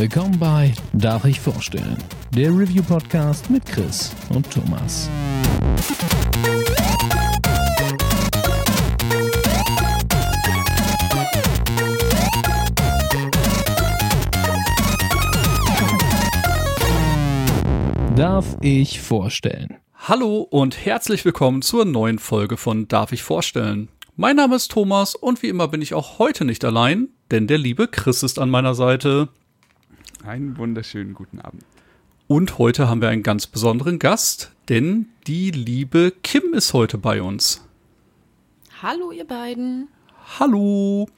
Willkommen bei Darf ich vorstellen? Der Review-Podcast mit Chris und Thomas. Darf ich vorstellen? Hallo und herzlich willkommen zur neuen Folge von Darf ich vorstellen? Mein Name ist Thomas und wie immer bin ich auch heute nicht allein, denn der liebe Chris ist an meiner Seite. Einen wunderschönen guten Abend. Und heute haben wir einen ganz besonderen Gast, denn die liebe Kim ist heute bei uns. Hallo, ihr beiden. Hallo.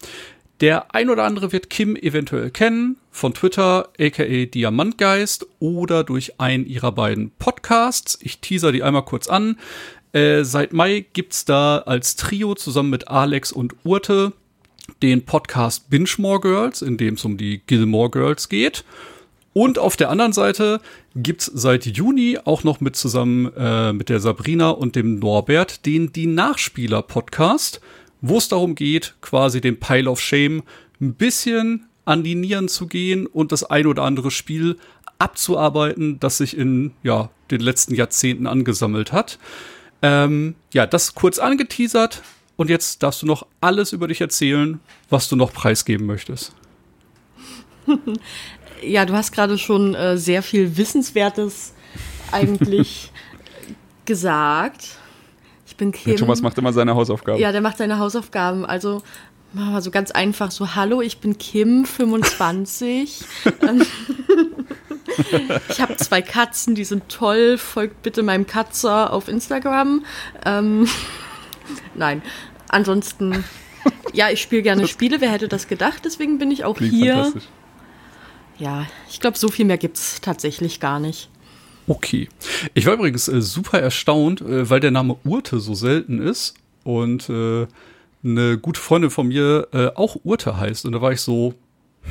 Der ein oder andere wird Kim eventuell kennen von Twitter, aka Diamantgeist oder durch einen ihrer beiden Podcasts. Ich teaser die einmal kurz an. Äh, seit Mai gibt's da als Trio zusammen mit Alex und Urte den Podcast Binge More Girls, in dem es um die Gilmore Girls geht. Und auf der anderen Seite gibt's seit Juni auch noch mit zusammen äh, mit der Sabrina und dem Norbert den Die Nachspieler Podcast, wo es darum geht, quasi den Pile of Shame ein bisschen an die Nieren zu gehen und das ein oder andere Spiel abzuarbeiten, das sich in ja, den letzten Jahrzehnten angesammelt hat. Ähm, ja, das kurz angeteasert. Und jetzt darfst du noch alles über dich erzählen, was du noch preisgeben möchtest. ja, du hast gerade schon äh, sehr viel Wissenswertes eigentlich gesagt. Ich bin Kim. Der Thomas macht immer seine Hausaufgaben. Ja, der macht seine Hausaufgaben. Also machen wir so ganz einfach so, hallo, ich bin Kim, 25. Ähm, ich habe zwei Katzen, die sind toll. Folgt bitte meinem Katzer auf Instagram. Ähm, nein, ansonsten, ja, ich spiele gerne Spiele. Wer hätte das gedacht? Deswegen bin ich auch Klingt hier. Ja, ich glaube, so viel mehr gibt es tatsächlich gar nicht. Okay. Ich war übrigens äh, super erstaunt, äh, weil der Name Urte so selten ist und äh, eine gute Freundin von mir äh, auch Urte heißt. Und da war ich so,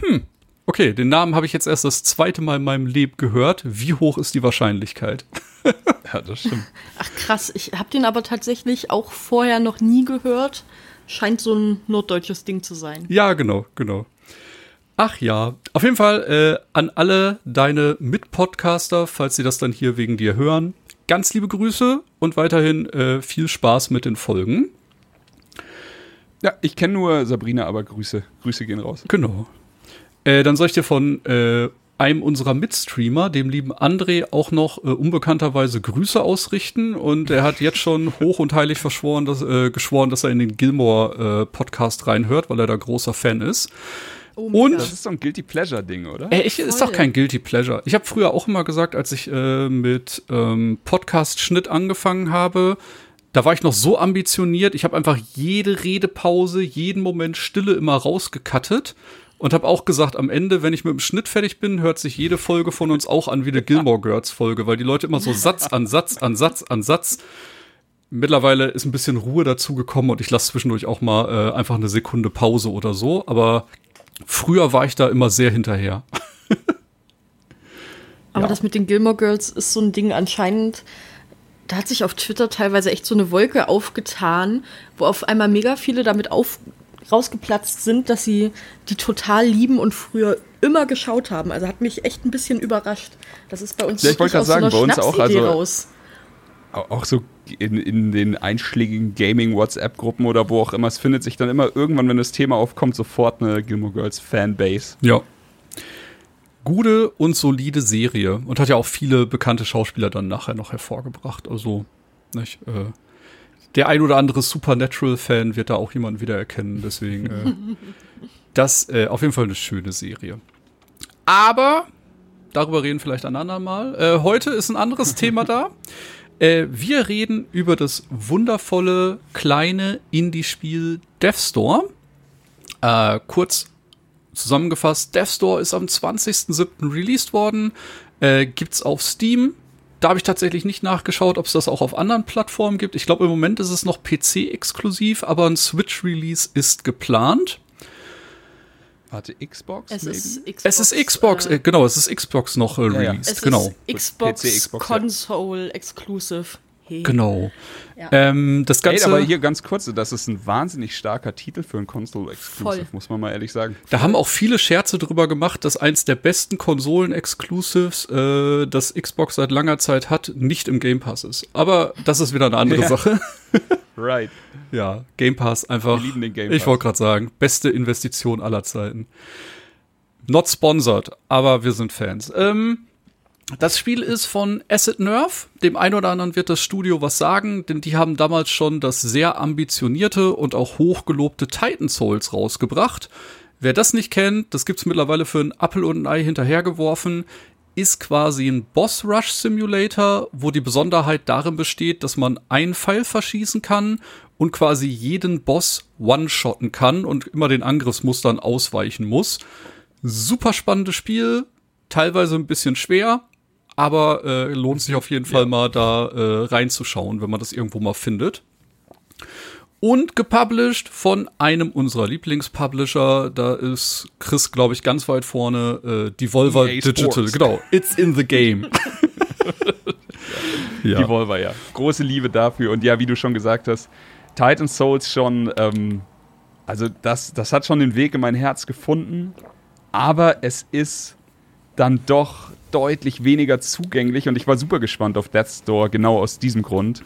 hm, Okay, den Namen habe ich jetzt erst das zweite Mal in meinem Leben gehört. Wie hoch ist die Wahrscheinlichkeit? ja, das stimmt. Ach krass, ich habe den aber tatsächlich auch vorher noch nie gehört. Scheint so ein norddeutsches Ding zu sein. Ja, genau, genau. Ach ja, auf jeden Fall äh, an alle deine Mitpodcaster, falls sie das dann hier wegen dir hören. Ganz liebe Grüße und weiterhin äh, viel Spaß mit den Folgen. Ja, ich kenne nur Sabrina, aber Grüße. Grüße gehen raus. Genau. Äh, dann soll ich dir von äh, einem unserer Mitstreamer, dem lieben André, auch noch äh, unbekannterweise Grüße ausrichten. Und er hat jetzt schon hoch und heilig verschworen, dass, äh, geschworen, dass er in den Gilmore äh, Podcast reinhört, weil er da großer Fan ist. Oh und das ist so ein Guilty Pleasure Ding, oder? Äh, ich, ist doch kein Guilty Pleasure. Ich habe früher auch immer gesagt, als ich äh, mit ähm, Podcast-Schnitt angefangen habe, da war ich noch so ambitioniert. Ich habe einfach jede Redepause, jeden Moment Stille immer rausgekattet und habe auch gesagt, am Ende, wenn ich mit dem Schnitt fertig bin, hört sich jede Folge von uns auch an wie eine Gilmore Girls Folge, weil die Leute immer so Satz an Satz an Satz an Satz. Mittlerweile ist ein bisschen Ruhe dazu gekommen und ich lasse zwischendurch auch mal äh, einfach eine Sekunde Pause oder so, aber früher war ich da immer sehr hinterher. aber ja. das mit den Gilmore Girls ist so ein Ding anscheinend da hat sich auf Twitter teilweise echt so eine Wolke aufgetan, wo auf einmal mega viele damit auf, rausgeplatzt sind, dass sie die total lieben und früher immer geschaut haben. Also hat mich echt ein bisschen überrascht. Das ist bei uns ja, ich wollte gerade sagen, so bei uns auch also raus. auch so in, in den einschlägigen Gaming-WhatsApp-Gruppen oder wo auch immer, es findet sich dann immer irgendwann, wenn das Thema aufkommt, sofort eine Gilmore Girls Fanbase. Ja. Gute und solide Serie und hat ja auch viele bekannte Schauspieler dann nachher noch hervorgebracht. Also, nicht, äh, der ein oder andere Supernatural-Fan wird da auch jemanden wiedererkennen. Deswegen, äh, das äh, auf jeden Fall eine schöne Serie. Aber darüber reden vielleicht ein andermal. Äh, heute ist ein anderes Thema da. Äh, wir reden über das wundervolle kleine Indie-Spiel Death Store. Äh, kurz zusammengefasst, Death Store ist am 20.07. released worden. Äh, gibt's auf Steam. Da habe ich tatsächlich nicht nachgeschaut, ob es das auch auf anderen Plattformen gibt. Ich glaube, im Moment ist es noch PC-exklusiv, aber ein Switch-Release ist geplant. Warte, Xbox? Es ist Xbox, es ist Xbox äh, genau, es ist Xbox noch äh, released, ja, ja. Es genau. Ist Xbox, PC, Xbox Console ja. Exclusive. Genau. Ja. Ähm, das Ganze, Ey, aber hier ganz kurz, das ist ein wahnsinnig starker Titel für ein Console-Exclusive, muss man mal ehrlich sagen. Da haben auch viele Scherze drüber gemacht, dass eins der besten Konsolen-Exclusives, äh, das Xbox seit langer Zeit hat, nicht im Game Pass ist. Aber das ist wieder eine andere ja. Sache. right. Ja, Game Pass einfach. Wir lieben den Game Pass. Ich wollte gerade sagen, beste Investition aller Zeiten. Not sponsored, aber wir sind Fans. Ähm, das Spiel ist von Acid Nerve. Dem einen oder anderen wird das Studio was sagen, denn die haben damals schon das sehr ambitionierte und auch hochgelobte Titan Souls rausgebracht. Wer das nicht kennt, das gibt's mittlerweile für ein Apple und ein Ei hinterhergeworfen, ist quasi ein Boss Rush Simulator, wo die Besonderheit darin besteht, dass man einen Pfeil verschießen kann und quasi jeden Boss one-shotten kann und immer den Angriffsmustern ausweichen muss. Super spannendes Spiel, teilweise ein bisschen schwer, aber äh, lohnt sich auf jeden Fall ja. mal da äh, reinzuschauen, wenn man das irgendwo mal findet. Und gepublished von einem unserer Lieblingspublisher, da ist Chris, glaube ich, ganz weit vorne, äh, Devolver Digital. Genau, it's in the game. ja. Devolver, ja. Große Liebe dafür. Und ja, wie du schon gesagt hast, Titan Souls schon, ähm, also das, das hat schon den Weg in mein Herz gefunden, aber es ist dann doch deutlich weniger zugänglich und ich war super gespannt auf Death's Door, genau aus diesem Grund.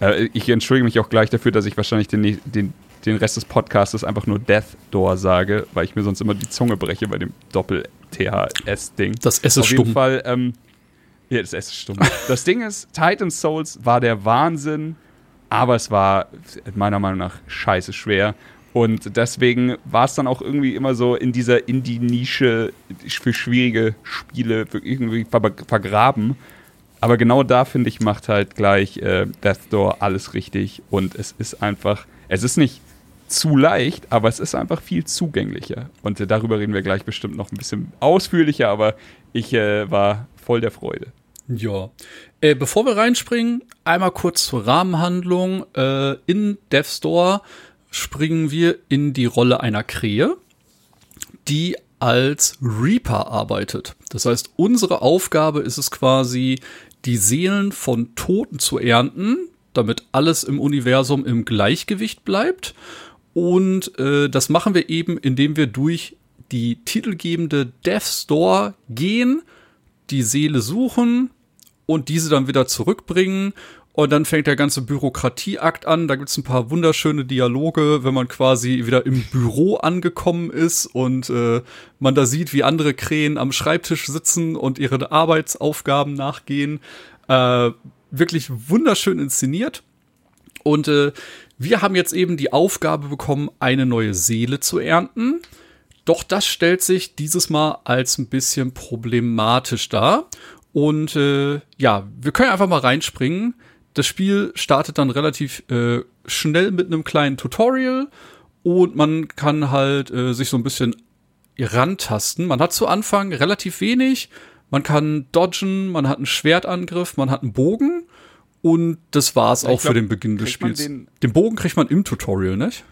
Äh, ich entschuldige mich auch gleich dafür, dass ich wahrscheinlich den, den, den Rest des Podcasts einfach nur Death Door sage, weil ich mir sonst immer die Zunge breche bei dem Doppel-THS-Ding. Das S ist Auf jeden Fall, ähm, ja, das S ist stumm. das Ding ist, Titan Souls war der Wahnsinn, aber es war meiner Meinung nach scheiße schwer. Und deswegen war es dann auch irgendwie immer so in dieser Indie-Nische für schwierige Spiele irgendwie vergraben. Aber genau da, finde ich, macht halt gleich äh, Death Door alles richtig. Und es ist einfach, es ist nicht zu leicht, aber es ist einfach viel zugänglicher. Und äh, darüber reden wir gleich bestimmt noch ein bisschen ausführlicher, aber ich äh, war voll der Freude. Ja. Äh, bevor wir reinspringen, einmal kurz zur Rahmenhandlung. Äh, in Death Store springen wir in die Rolle einer Krähe, die als Reaper arbeitet. Das heißt, unsere Aufgabe ist es quasi, die Seelen von Toten zu ernten, damit alles im Universum im Gleichgewicht bleibt. Und äh, das machen wir eben, indem wir durch die titelgebende Death Store gehen, die Seele suchen und diese dann wieder zurückbringen und dann fängt der ganze Bürokratieakt an. Da gibt's ein paar wunderschöne Dialoge, wenn man quasi wieder im Büro angekommen ist und äh, man da sieht, wie andere Krähen am Schreibtisch sitzen und ihre Arbeitsaufgaben nachgehen. Äh, wirklich wunderschön inszeniert. Und äh, wir haben jetzt eben die Aufgabe bekommen, eine neue Seele zu ernten. Doch das stellt sich dieses Mal als ein bisschen problematisch dar. Und äh, ja, wir können einfach mal reinspringen. Das Spiel startet dann relativ äh, schnell mit einem kleinen Tutorial und man kann halt äh, sich so ein bisschen rantasten. Man hat zu Anfang relativ wenig. Man kann dodgen, man hat einen Schwertangriff, man hat einen Bogen und das war's ja, auch glaub, für den Beginn des Spiels. Den, den, Bogen kriegt man im Tutorial, nicht?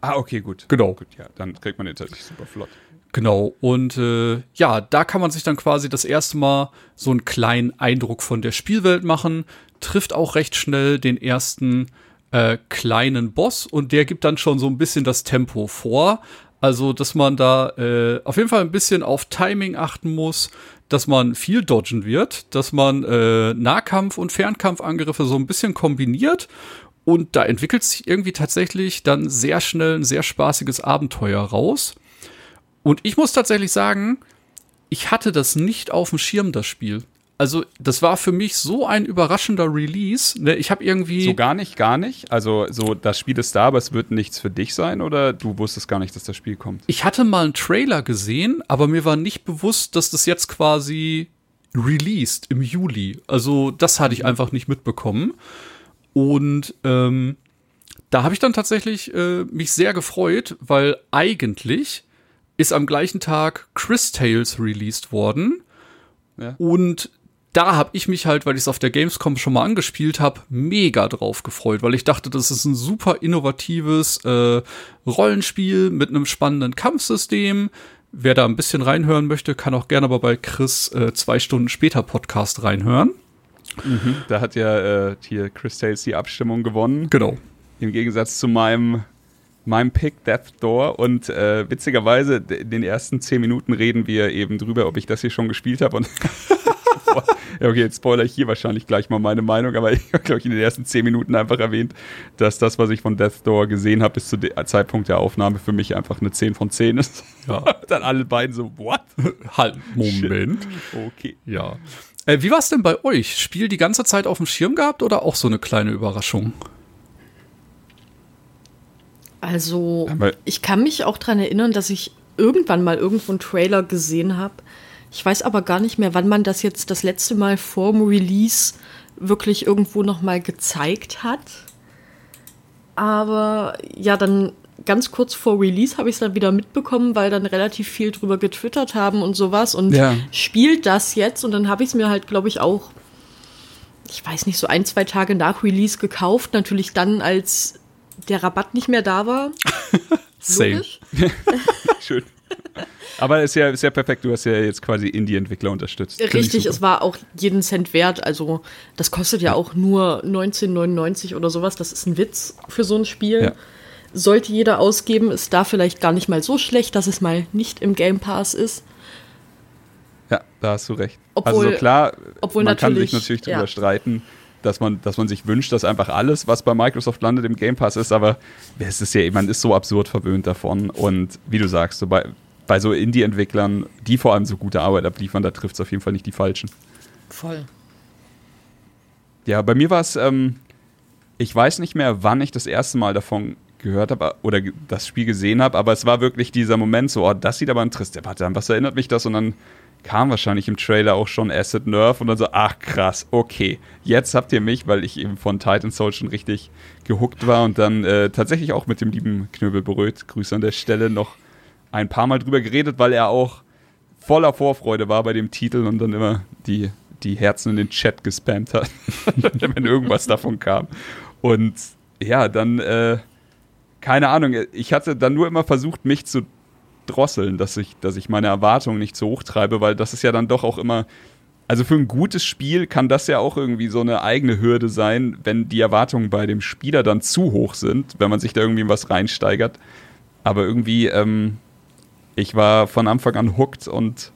Ah, okay, gut. Genau. Gut, ja, dann kriegt man den tatsächlich super flott. Genau, und äh, ja, da kann man sich dann quasi das erste Mal so einen kleinen Eindruck von der Spielwelt machen, trifft auch recht schnell den ersten äh, kleinen Boss und der gibt dann schon so ein bisschen das Tempo vor. Also, dass man da äh, auf jeden Fall ein bisschen auf Timing achten muss, dass man viel dodgen wird, dass man äh, Nahkampf- und Fernkampfangriffe so ein bisschen kombiniert und da entwickelt sich irgendwie tatsächlich dann sehr schnell ein sehr spaßiges Abenteuer raus. Und ich muss tatsächlich sagen, ich hatte das nicht auf dem Schirm, das Spiel. Also, das war für mich so ein überraschender Release. Ne? Ich habe irgendwie. So gar nicht, gar nicht. Also, so das Spiel ist da, aber es wird nichts für dich sein oder du wusstest gar nicht, dass das Spiel kommt? Ich hatte mal einen Trailer gesehen, aber mir war nicht bewusst, dass das jetzt quasi released im Juli. Also, das hatte ich einfach nicht mitbekommen. Und ähm, da habe ich dann tatsächlich äh, mich sehr gefreut, weil eigentlich ist am gleichen Tag Chris Tales released worden. Ja. Und da habe ich mich halt, weil ich es auf der Gamescom schon mal angespielt habe, mega drauf gefreut, weil ich dachte, das ist ein super innovatives äh, Rollenspiel mit einem spannenden Kampfsystem. Wer da ein bisschen reinhören möchte, kann auch gerne aber bei Chris äh, zwei Stunden später Podcast reinhören. Mhm, da hat ja äh, hier Chris Tales die Abstimmung gewonnen. Genau. Im Gegensatz zu meinem, meinem Pick Death Door. Und äh, witzigerweise, in den ersten zehn Minuten reden wir eben drüber, ob ich das hier schon gespielt habe. Und ja, okay, jetzt spoiler ich hier wahrscheinlich gleich mal meine Meinung, aber ich habe, glaube ich, in den ersten zehn Minuten einfach erwähnt, dass das, was ich von Death Door gesehen habe, bis zu dem Zeitpunkt der Aufnahme für mich einfach eine 10 von 10 ist. Ja. Dann alle beiden so, what? Halt, Moment. Okay. Ja. Äh, wie war es denn bei euch? Spiel die ganze Zeit auf dem Schirm gehabt oder auch so eine kleine Überraschung? Also, ich kann mich auch daran erinnern, dass ich irgendwann mal irgendwo einen Trailer gesehen habe. Ich weiß aber gar nicht mehr, wann man das jetzt das letzte Mal vorm Release wirklich irgendwo noch mal gezeigt hat. Aber ja, dann ganz kurz vor Release habe ich es dann wieder mitbekommen, weil dann relativ viel drüber getwittert haben und sowas und Ja. spielt das jetzt und dann habe ich es mir halt, glaube ich, auch, ich weiß nicht, so ein, zwei Tage nach Release gekauft. Natürlich dann, als der Rabatt nicht mehr da war. Same. Schön. Aber ist ja, ist ja perfekt, du hast ja jetzt quasi Indie-Entwickler unterstützt. Richtig, es war auch jeden Cent wert. Also, das kostet ja auch nur 19,99 oder sowas. Das ist ein Witz für so ein Spiel. Ja. Sollte jeder ausgeben, ist da vielleicht gar nicht mal so schlecht, dass es mal nicht im Game Pass ist. Ja, da hast du recht. Obwohl- also so klar, obwohl man kann sich natürlich- darüber ja. streiten, dass man, dass man sich wünscht, dass einfach alles, was bei Microsoft landet, im Game Pass ist, aber es ist ja, man ist so absurd verwöhnt davon. Und wie du sagst, so bei, bei so Indie-Entwicklern, die vor allem so gute Arbeit abliefern, da trifft es auf jeden Fall nicht die Falschen. Voll. Ja, bei mir war es, ähm, ich weiß nicht mehr, wann ich das erste Mal davon gehört habe oder das Spiel gesehen habe, aber es war wirklich dieser Moment so, oh, das sieht aber interessant, warte, an was erinnert mich das? Und dann kam wahrscheinlich im Trailer auch schon Acid Nerve und dann so, ach krass, okay, jetzt habt ihr mich, weil ich eben von Titan Soul schon richtig gehuckt war und dann äh, tatsächlich auch mit dem lieben Knöbel Beröt, Grüße an der Stelle, noch ein paar Mal drüber geredet, weil er auch voller Vorfreude war bei dem Titel und dann immer die, die Herzen in den Chat gespammt hat, wenn irgendwas davon kam. Und ja, dann, äh, keine Ahnung, ich hatte dann nur immer versucht, mich zu drosseln, dass ich, dass ich meine Erwartungen nicht zu hoch treibe, weil das ist ja dann doch auch immer, also für ein gutes Spiel kann das ja auch irgendwie so eine eigene Hürde sein, wenn die Erwartungen bei dem Spieler dann zu hoch sind, wenn man sich da irgendwie was reinsteigert. Aber irgendwie, ähm, ich war von Anfang an hooked und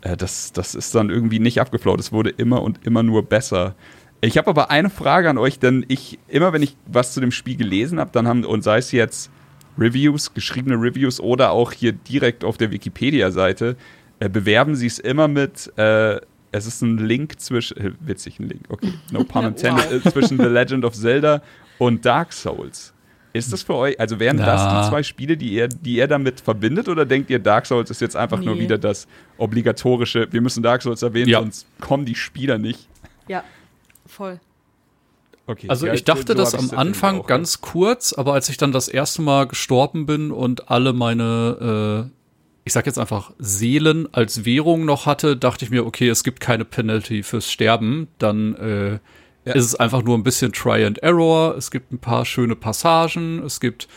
äh, das, das ist dann irgendwie nicht abgeflaut. Es wurde immer und immer nur besser. Ich habe aber eine Frage an euch, denn ich, immer wenn ich was zu dem Spiel gelesen habe, dann haben, und sei es jetzt Reviews, geschriebene Reviews oder auch hier direkt auf der Wikipedia-Seite, äh, bewerben sie es immer mit, äh, es ist ein Link zwischen, äh, witzig, ein Link, okay, no pun intended, äh, zwischen The Legend of Zelda und Dark Souls. Ist das für euch, also wären das Na. die zwei Spiele, die ihr, die ihr damit verbindet, oder denkt ihr, Dark Souls ist jetzt einfach nur Nee. wieder das obligatorische, wir müssen Dark Souls erwähnen, Ja. sonst kommen die Spieler nicht? Ja, voll. Okay. Also ja, ich dachte so das am Anfang auch, ganz kurz, aber als ich dann das erste Mal gestorben bin und alle meine, äh, ich sag jetzt einfach Seelen als Währung noch hatte, dachte ich mir, okay, es gibt keine Penalty fürs Sterben, dann äh, Ja. ist es einfach nur ein bisschen Try and Error. Es gibt ein paar schöne Passagen, es gibt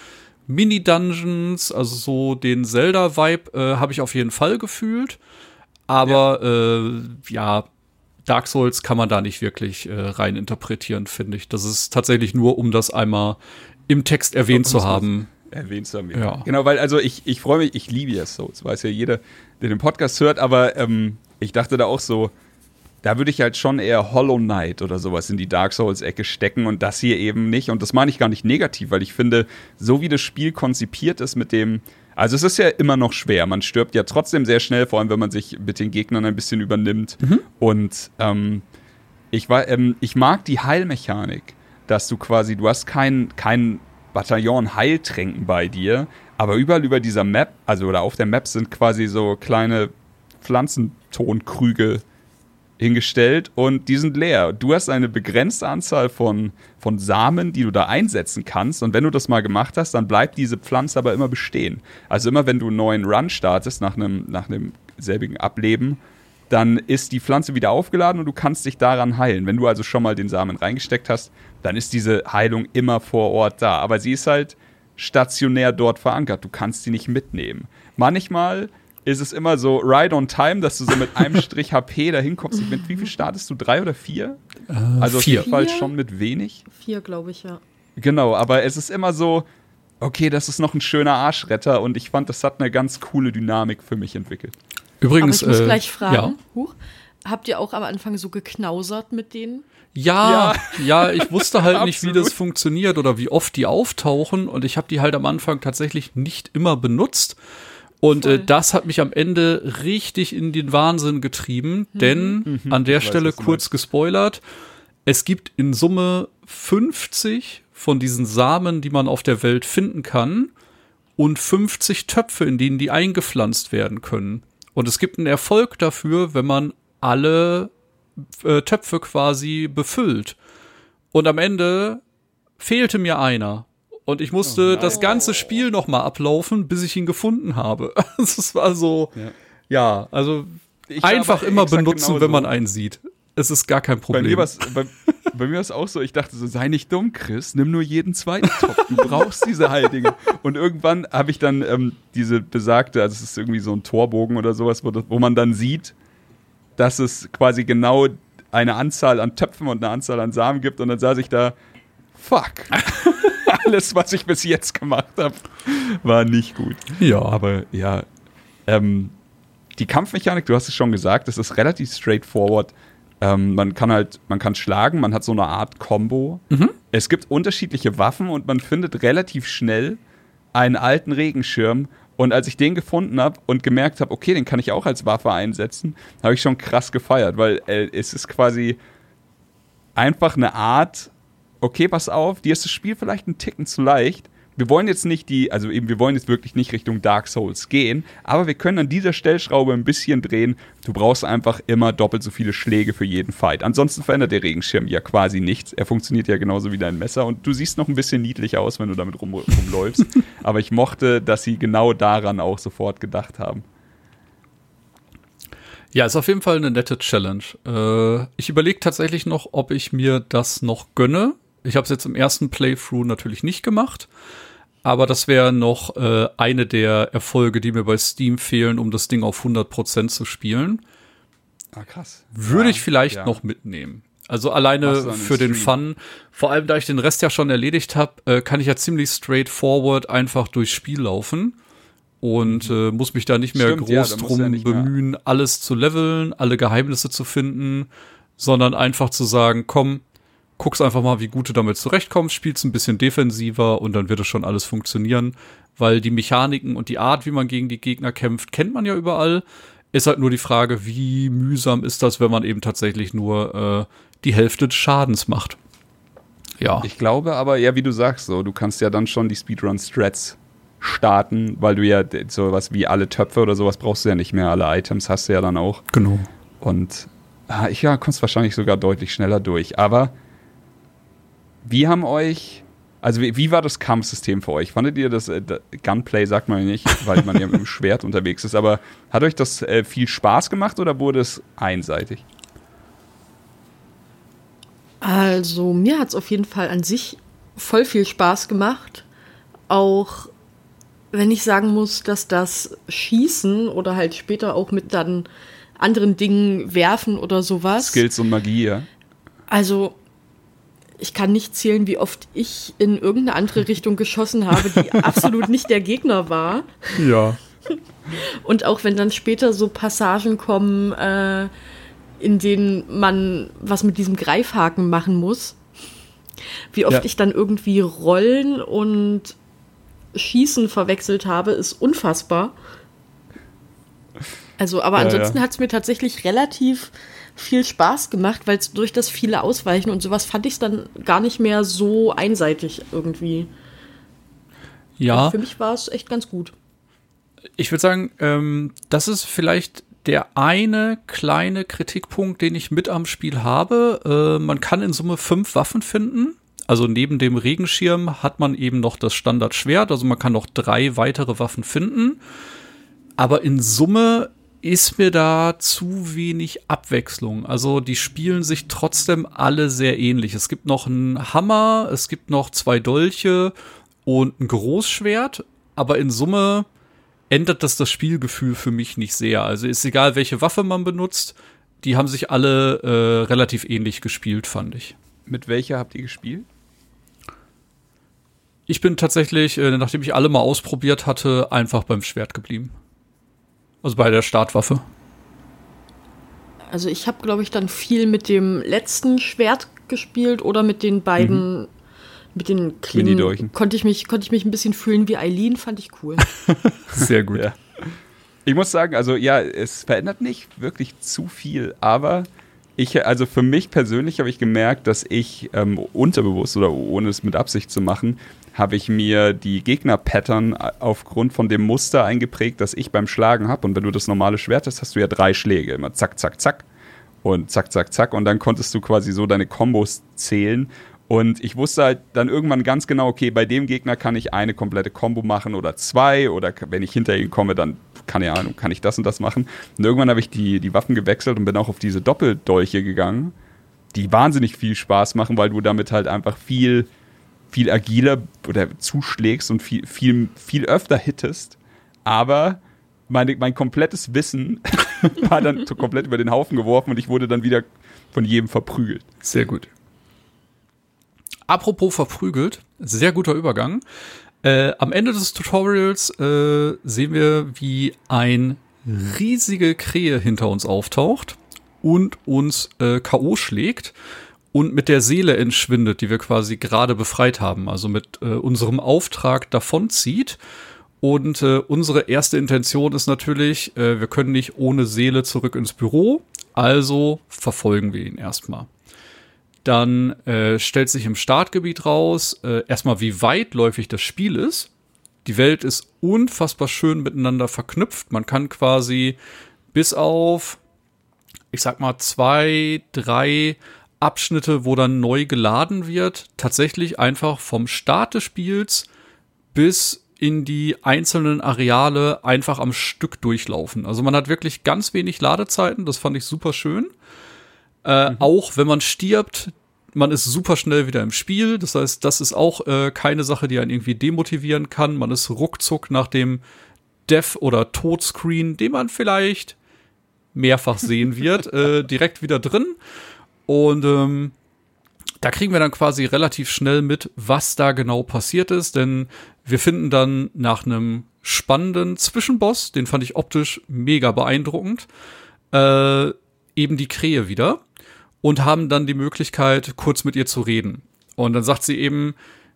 Mini-Dungeons, also so den Zelda-Vibe äh, habe ich auf jeden Fall gefühlt. Aber äh, ja, Dark Souls kann man da nicht wirklich äh, rein interpretieren, finde ich. Das ist tatsächlich nur, um das einmal im Text erwähnt zu haben. erwähnt zu haben. Ja. Genau, weil also ich, ich freue mich, ich liebe ja Souls, weiß ja jeder, der den Podcast hört, aber ähm, ich dachte da auch so, da würde ich halt schon eher Hollow Knight oder sowas in die Dark Souls-Ecke stecken und das hier eben nicht. Und das meine ich gar nicht negativ, weil ich finde, so wie das Spiel konzipiert ist mit dem, also es ist ja immer noch schwer. Man stirbt ja trotzdem sehr schnell, vor allem wenn man sich mit den Gegnern ein bisschen übernimmt. Und ähm, ich, war, ähm, ich mag die Heilmechanik, dass du quasi, du hast kein, kein Bataillon Heiltränken bei dir, aber überall über dieser Map, also oder auf der Map sind quasi so kleine Pflanzentonkrüge hingestellt und die sind leer. Du hast eine begrenzte Anzahl von, von Samen, die du da einsetzen kannst und wenn du das mal gemacht hast, dann bleibt diese Pflanze aber immer bestehen. Also immer wenn du einen neuen Run startest nach einem, nach einem selbigen Ableben, dann ist die Pflanze wieder aufgeladen und du kannst dich daran heilen. Wenn du also schon mal den Samen reingesteckt hast, dann ist diese Heilung immer vor Ort da. Aber sie ist halt stationär dort verankert. Du kannst sie nicht mitnehmen. Manchmal ist es immer so right on time, dass du so mit einem Strich HP dahin kommst. Mit wie viel startest du? Drei oder vier? also auf vier. jeden Fall schon mit wenig. Vier, glaube ich, ja. Genau, aber es ist immer so, okay, das ist noch ein schöner Arschretter und ich fand, das hat eine ganz coole Dynamik für mich entwickelt. Übrigens, Aber ich muss äh, gleich fragen, Ja, Huch, habt ihr auch am Anfang so geknausert mit denen? ja, ja, ich wusste halt nicht, wie das funktioniert oder wie oft die auftauchen und ich habe die halt am Anfang tatsächlich nicht immer benutzt. Und äh, das hat mich am Ende richtig in den Wahnsinn getrieben, denn an der Ich weiß, Stelle du kurz meinst. gespoilert, es gibt in Summe 50 von diesen Samen, die man auf der Welt finden kann und 50 Töpfe, in denen die eingepflanzt werden können. Und es gibt einen Erfolg dafür, wenn man alle äh, Töpfe quasi befüllt. Und am Ende fehlte mir einer. Und ich musste das ganze Spiel noch mal ablaufen, bis ich ihn gefunden habe. Das war so, Ja. ja, also Ich einfach immer benutzen, genauso. wenn man einen sieht. Es ist gar kein Bei Problem. bei, bei mir war es auch so, ich dachte so, sei nicht dumm, Chris, nimm nur jeden zweiten Topf, du brauchst diese Heiligen. Und irgendwann habe ich dann ähm, diese besagte, also es ist irgendwie so ein Torbogen oder sowas, wo, das, wo man dann sieht, dass es quasi genau eine Anzahl an Töpfen und eine Anzahl an Samen gibt und dann saß ich da, fuck, alles, was ich bis jetzt gemacht habe, war nicht gut. ja, Aber ja, ähm, die Kampfmechanik, du hast es schon gesagt, das ist relativ straightforward. Ähm, man kann halt, man kann schlagen, man hat so eine Art Combo. Es gibt unterschiedliche Waffen und man findet relativ schnell einen alten Regenschirm. Und als ich den gefunden habe und gemerkt habe, okay, den kann ich auch als Waffe einsetzen, habe ich schon krass gefeiert, weil äh, es ist quasi einfach eine Art, okay, pass auf, dir ist das Spiel vielleicht ein Ticken zu leicht. Wir wollen jetzt nicht die, also eben, wir wollen jetzt wirklich nicht Richtung Dark Souls gehen, aber wir können an dieser Stellschraube ein bisschen drehen. Du brauchst einfach immer doppelt so viele Schläge für jeden Fight. Ansonsten verändert der Regenschirm ja quasi nichts. Er funktioniert ja genauso wie dein Messer und du siehst noch ein bisschen niedlich aus, wenn du damit rum, rumläufst. aber ich mochte, dass sie genau daran auch sofort gedacht haben. Ja, ist auf jeden Fall eine nette Challenge. Äh, ich überlege tatsächlich noch, ob ich mir das noch gönne. Ich habe es jetzt im ersten Playthrough natürlich nicht gemacht, aber das wäre noch äh, eine der Erfolge, die mir bei Steam fehlen, um das Ding auf 100% zu spielen. Ah, krass. Würde Ja, ich vielleicht ja. noch mitnehmen. Also alleine für den Stream. Fun, vor allem da ich den Rest ja schon erledigt habe, äh, kann ich ja ziemlich straightforward einfach durchs Spiel laufen und äh, muss mich da nicht mehr Mhm. Stimmt, groß drum ja nicht mehr- bemühen, alles zu leveln, alle Geheimnisse zu finden, sondern einfach zu sagen, komm, guck's einfach mal, wie gut du damit zurechtkommst, spielst ein bisschen defensiver und dann wird es schon alles funktionieren, weil die Mechaniken und die Art, wie man gegen die Gegner kämpft, kennt man ja überall. Ist halt nur die Frage, wie mühsam ist das, wenn man eben tatsächlich nur äh, die Hälfte des Schadens macht. Ja. Ich glaube aber, ja, wie du sagst, so, du kannst ja dann schon die Speedrun-Strats starten, weil du ja sowas wie alle Töpfe oder sowas brauchst du ja nicht mehr. Alle Items hast du ja dann auch. genau. Und ah, ich ja, kommst wahrscheinlich sogar deutlich schneller durch. Aber wie haben euch, also wie, wie war das Kampfsystem für euch? Fandet ihr das, äh, Gunplay sagt man ja nicht, weil man ja mit dem Schwert unterwegs ist, aber hat euch das äh, viel Spaß gemacht oder wurde es einseitig? Also, mir hat es auf jeden Fall an sich voll viel Spaß gemacht. Auch wenn ich sagen muss, dass das Schießen oder halt später auch mit dann anderen Dingen werfen oder sowas. Skills und Magie, ja? Also, ich kann nicht zählen, wie oft ich in irgendeine andere Richtung geschossen habe, die absolut nicht der Gegner war. Ja. Und auch wenn dann später so Passagen kommen, äh, in denen man was mit diesem Greifhaken machen muss, wie oft Ja. ich dann irgendwie Rollen und Schießen verwechselt habe, ist unfassbar. Also, aber Ja, ansonsten ja. hat es mir tatsächlich relativ viel Spaß gemacht, weil es durch das viele Ausweichen und sowas fand ich es dann gar nicht mehr so einseitig irgendwie. Ja. Für mich war es echt ganz gut. Ich würde sagen, ähm, das ist vielleicht der eine kleine Kritikpunkt, den ich mit am Spiel habe. Äh, man kann in Summe fünf Waffen finden. Also neben dem Regenschirm hat man eben noch das Standardschwert. Also man kann noch drei weitere Waffen finden. Aber in Summe ist mir da zu wenig Abwechslung. Also die spielen sich trotzdem alle sehr ähnlich. Es gibt noch einen Hammer, es gibt noch zwei Dolche und ein Großschwert. Aber in Summe ändert das das Spielgefühl für mich nicht sehr. Also ist egal, welche Waffe man benutzt, die haben sich alle äh, relativ ähnlich gespielt, fand ich. Mit welcher habt ihr gespielt? Ich bin tatsächlich, äh, nachdem ich alle mal ausprobiert hatte, einfach beim Schwert geblieben. Also bei der Startwaffe. Also ich habe, glaube ich, dann viel mit dem letzten Schwert gespielt oder mit den beiden, mhm. mit den Klingen. Konnte ich, mich, konnte ich mich ein bisschen fühlen wie Eileen, fand ich cool. Sehr gut. Ja. Ich muss sagen, also ja, es verändert nicht wirklich zu viel, aber ich, also für mich persönlich habe ich gemerkt, dass ich ähm, unterbewusst oder ohne es mit Absicht zu machen, habe ich mir die Gegner-Pattern aufgrund von dem Muster eingeprägt, das ich beim Schlagen habe. Und wenn du das normale Schwert hast, hast du ja drei Schläge. Immer zack, zack, zack. Und zack, zack, zack. Und dann konntest du quasi so deine Kombos zählen. Und ich wusste halt dann irgendwann ganz genau, okay, bei dem Gegner kann ich eine komplette Combo machen oder zwei. Oder wenn ich hinter ihn komme, dann keine Ahnung, kann ich das und das machen. Und irgendwann habe ich die, die Waffen gewechselt und bin auch auf diese Doppeldolche gegangen, die wahnsinnig viel Spaß machen, weil du damit halt einfach viel viel agiler oder zuschlägst und viel, viel, viel öfter hittest. Aber meine, mein komplettes Wissen war dann komplett über den Haufen geworfen und ich wurde dann wieder von jedem verprügelt. Sehr gut. Apropos verprügelt, sehr guter Übergang. Äh, am Ende des Tutorials äh, sehen wir, wie ein riesige Krähe hinter uns auftaucht und uns äh, K.O. schlägt und mit der Seele entschwindet, die wir quasi gerade befreit haben, also mit äh, unserem Auftrag davonzieht. Und äh, unsere erste Intention ist natürlich, äh, wir können nicht ohne Seele zurück ins Büro, also verfolgen wir ihn erstmal. Dann äh, stellt sich im Startgebiet raus, äh, erstmal wie weitläufig das Spiel ist. Die Welt ist unfassbar schön miteinander verknüpft. Man kann quasi bis auf, ich sag mal, zwei, drei Abschnitte, wo dann neu geladen wird, tatsächlich einfach vom Start des Spiels bis in die einzelnen Areale einfach am Stück durchlaufen. Also man hat wirklich ganz wenig Ladezeiten, das fand ich super schön. Äh, mhm. Auch wenn man stirbt, man ist super schnell wieder im Spiel. Das heißt, das ist auch äh, keine Sache, die einen irgendwie demotivieren kann. Man ist ruckzuck nach dem Death- oder Todscreen, den man vielleicht mehrfach sehen wird, äh, direkt wieder drin. Und ähm, da kriegen wir dann quasi relativ schnell mit, was da genau passiert ist, denn wir finden dann nach einem spannenden Zwischenboss, den fand ich optisch mega beeindruckend, äh, eben die Krähe wieder und haben dann die Möglichkeit, kurz mit ihr zu reden. Und dann sagt sie eben,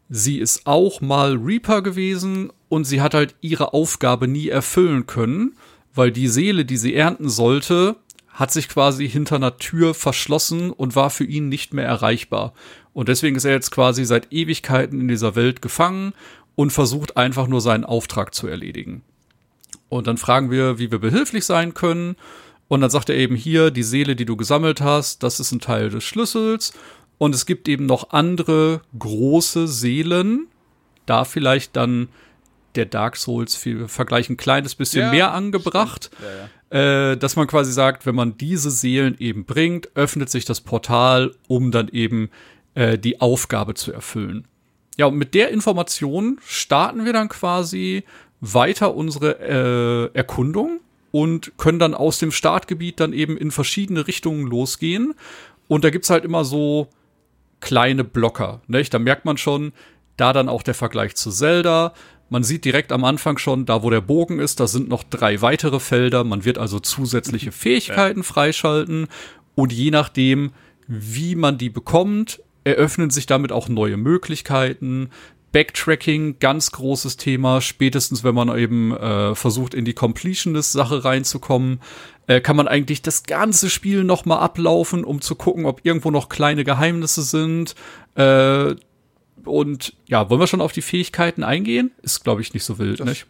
sie ist auch mal Reaper gewesen und sie hat halt ihre Aufgabe nie erfüllen können, weil die Seele, die sie ernten sollte, hat sich quasi hinter einer Tür verschlossen und war für ihn nicht mehr erreichbar. Und deswegen ist er jetzt quasi seit Ewigkeiten in dieser Welt gefangen und versucht einfach nur seinen Auftrag zu erledigen. Und dann fragen wir, wie wir behilflich sein können. Und dann sagt er eben hier, die Seele, die du gesammelt hast, das ist ein Teil des Schlüssels. Und es gibt eben noch andere große Seelen. Da vielleicht dann der Dark Souls Vergleich ein kleines bisschen ja, mehr angebracht. Ja, ja äh, dass man quasi sagt, wenn man diese Seelen eben bringt, öffnet sich das Portal, um dann eben äh, die Aufgabe zu erfüllen. Ja, und mit der Information starten wir dann quasi weiter unsere äh, Erkundung und können dann aus dem Startgebiet dann eben in verschiedene Richtungen losgehen. Und da gibt's halt immer so kleine Blocker. Nicht? Da merkt man schon, da dann auch der Vergleich zu Zelda. Man sieht direkt am Anfang schon, da wo der Bogen ist, da sind noch drei weitere Felder. Man wird also zusätzliche Fähigkeiten ja. freischalten. Und je nachdem, wie man die bekommt, eröffnen sich damit auch neue Möglichkeiten. Backtracking, ganz großes Thema. Spätestens, wenn man eben äh, versucht, in die Completionist-Sache reinzukommen, äh, kann man eigentlich das ganze Spiel noch mal ablaufen, um zu gucken, ob irgendwo noch kleine Geheimnisse sind. Äh, und ja, wollen wir schon auf die Fähigkeiten eingehen? Ist, glaube ich, nicht so wild, das, nicht?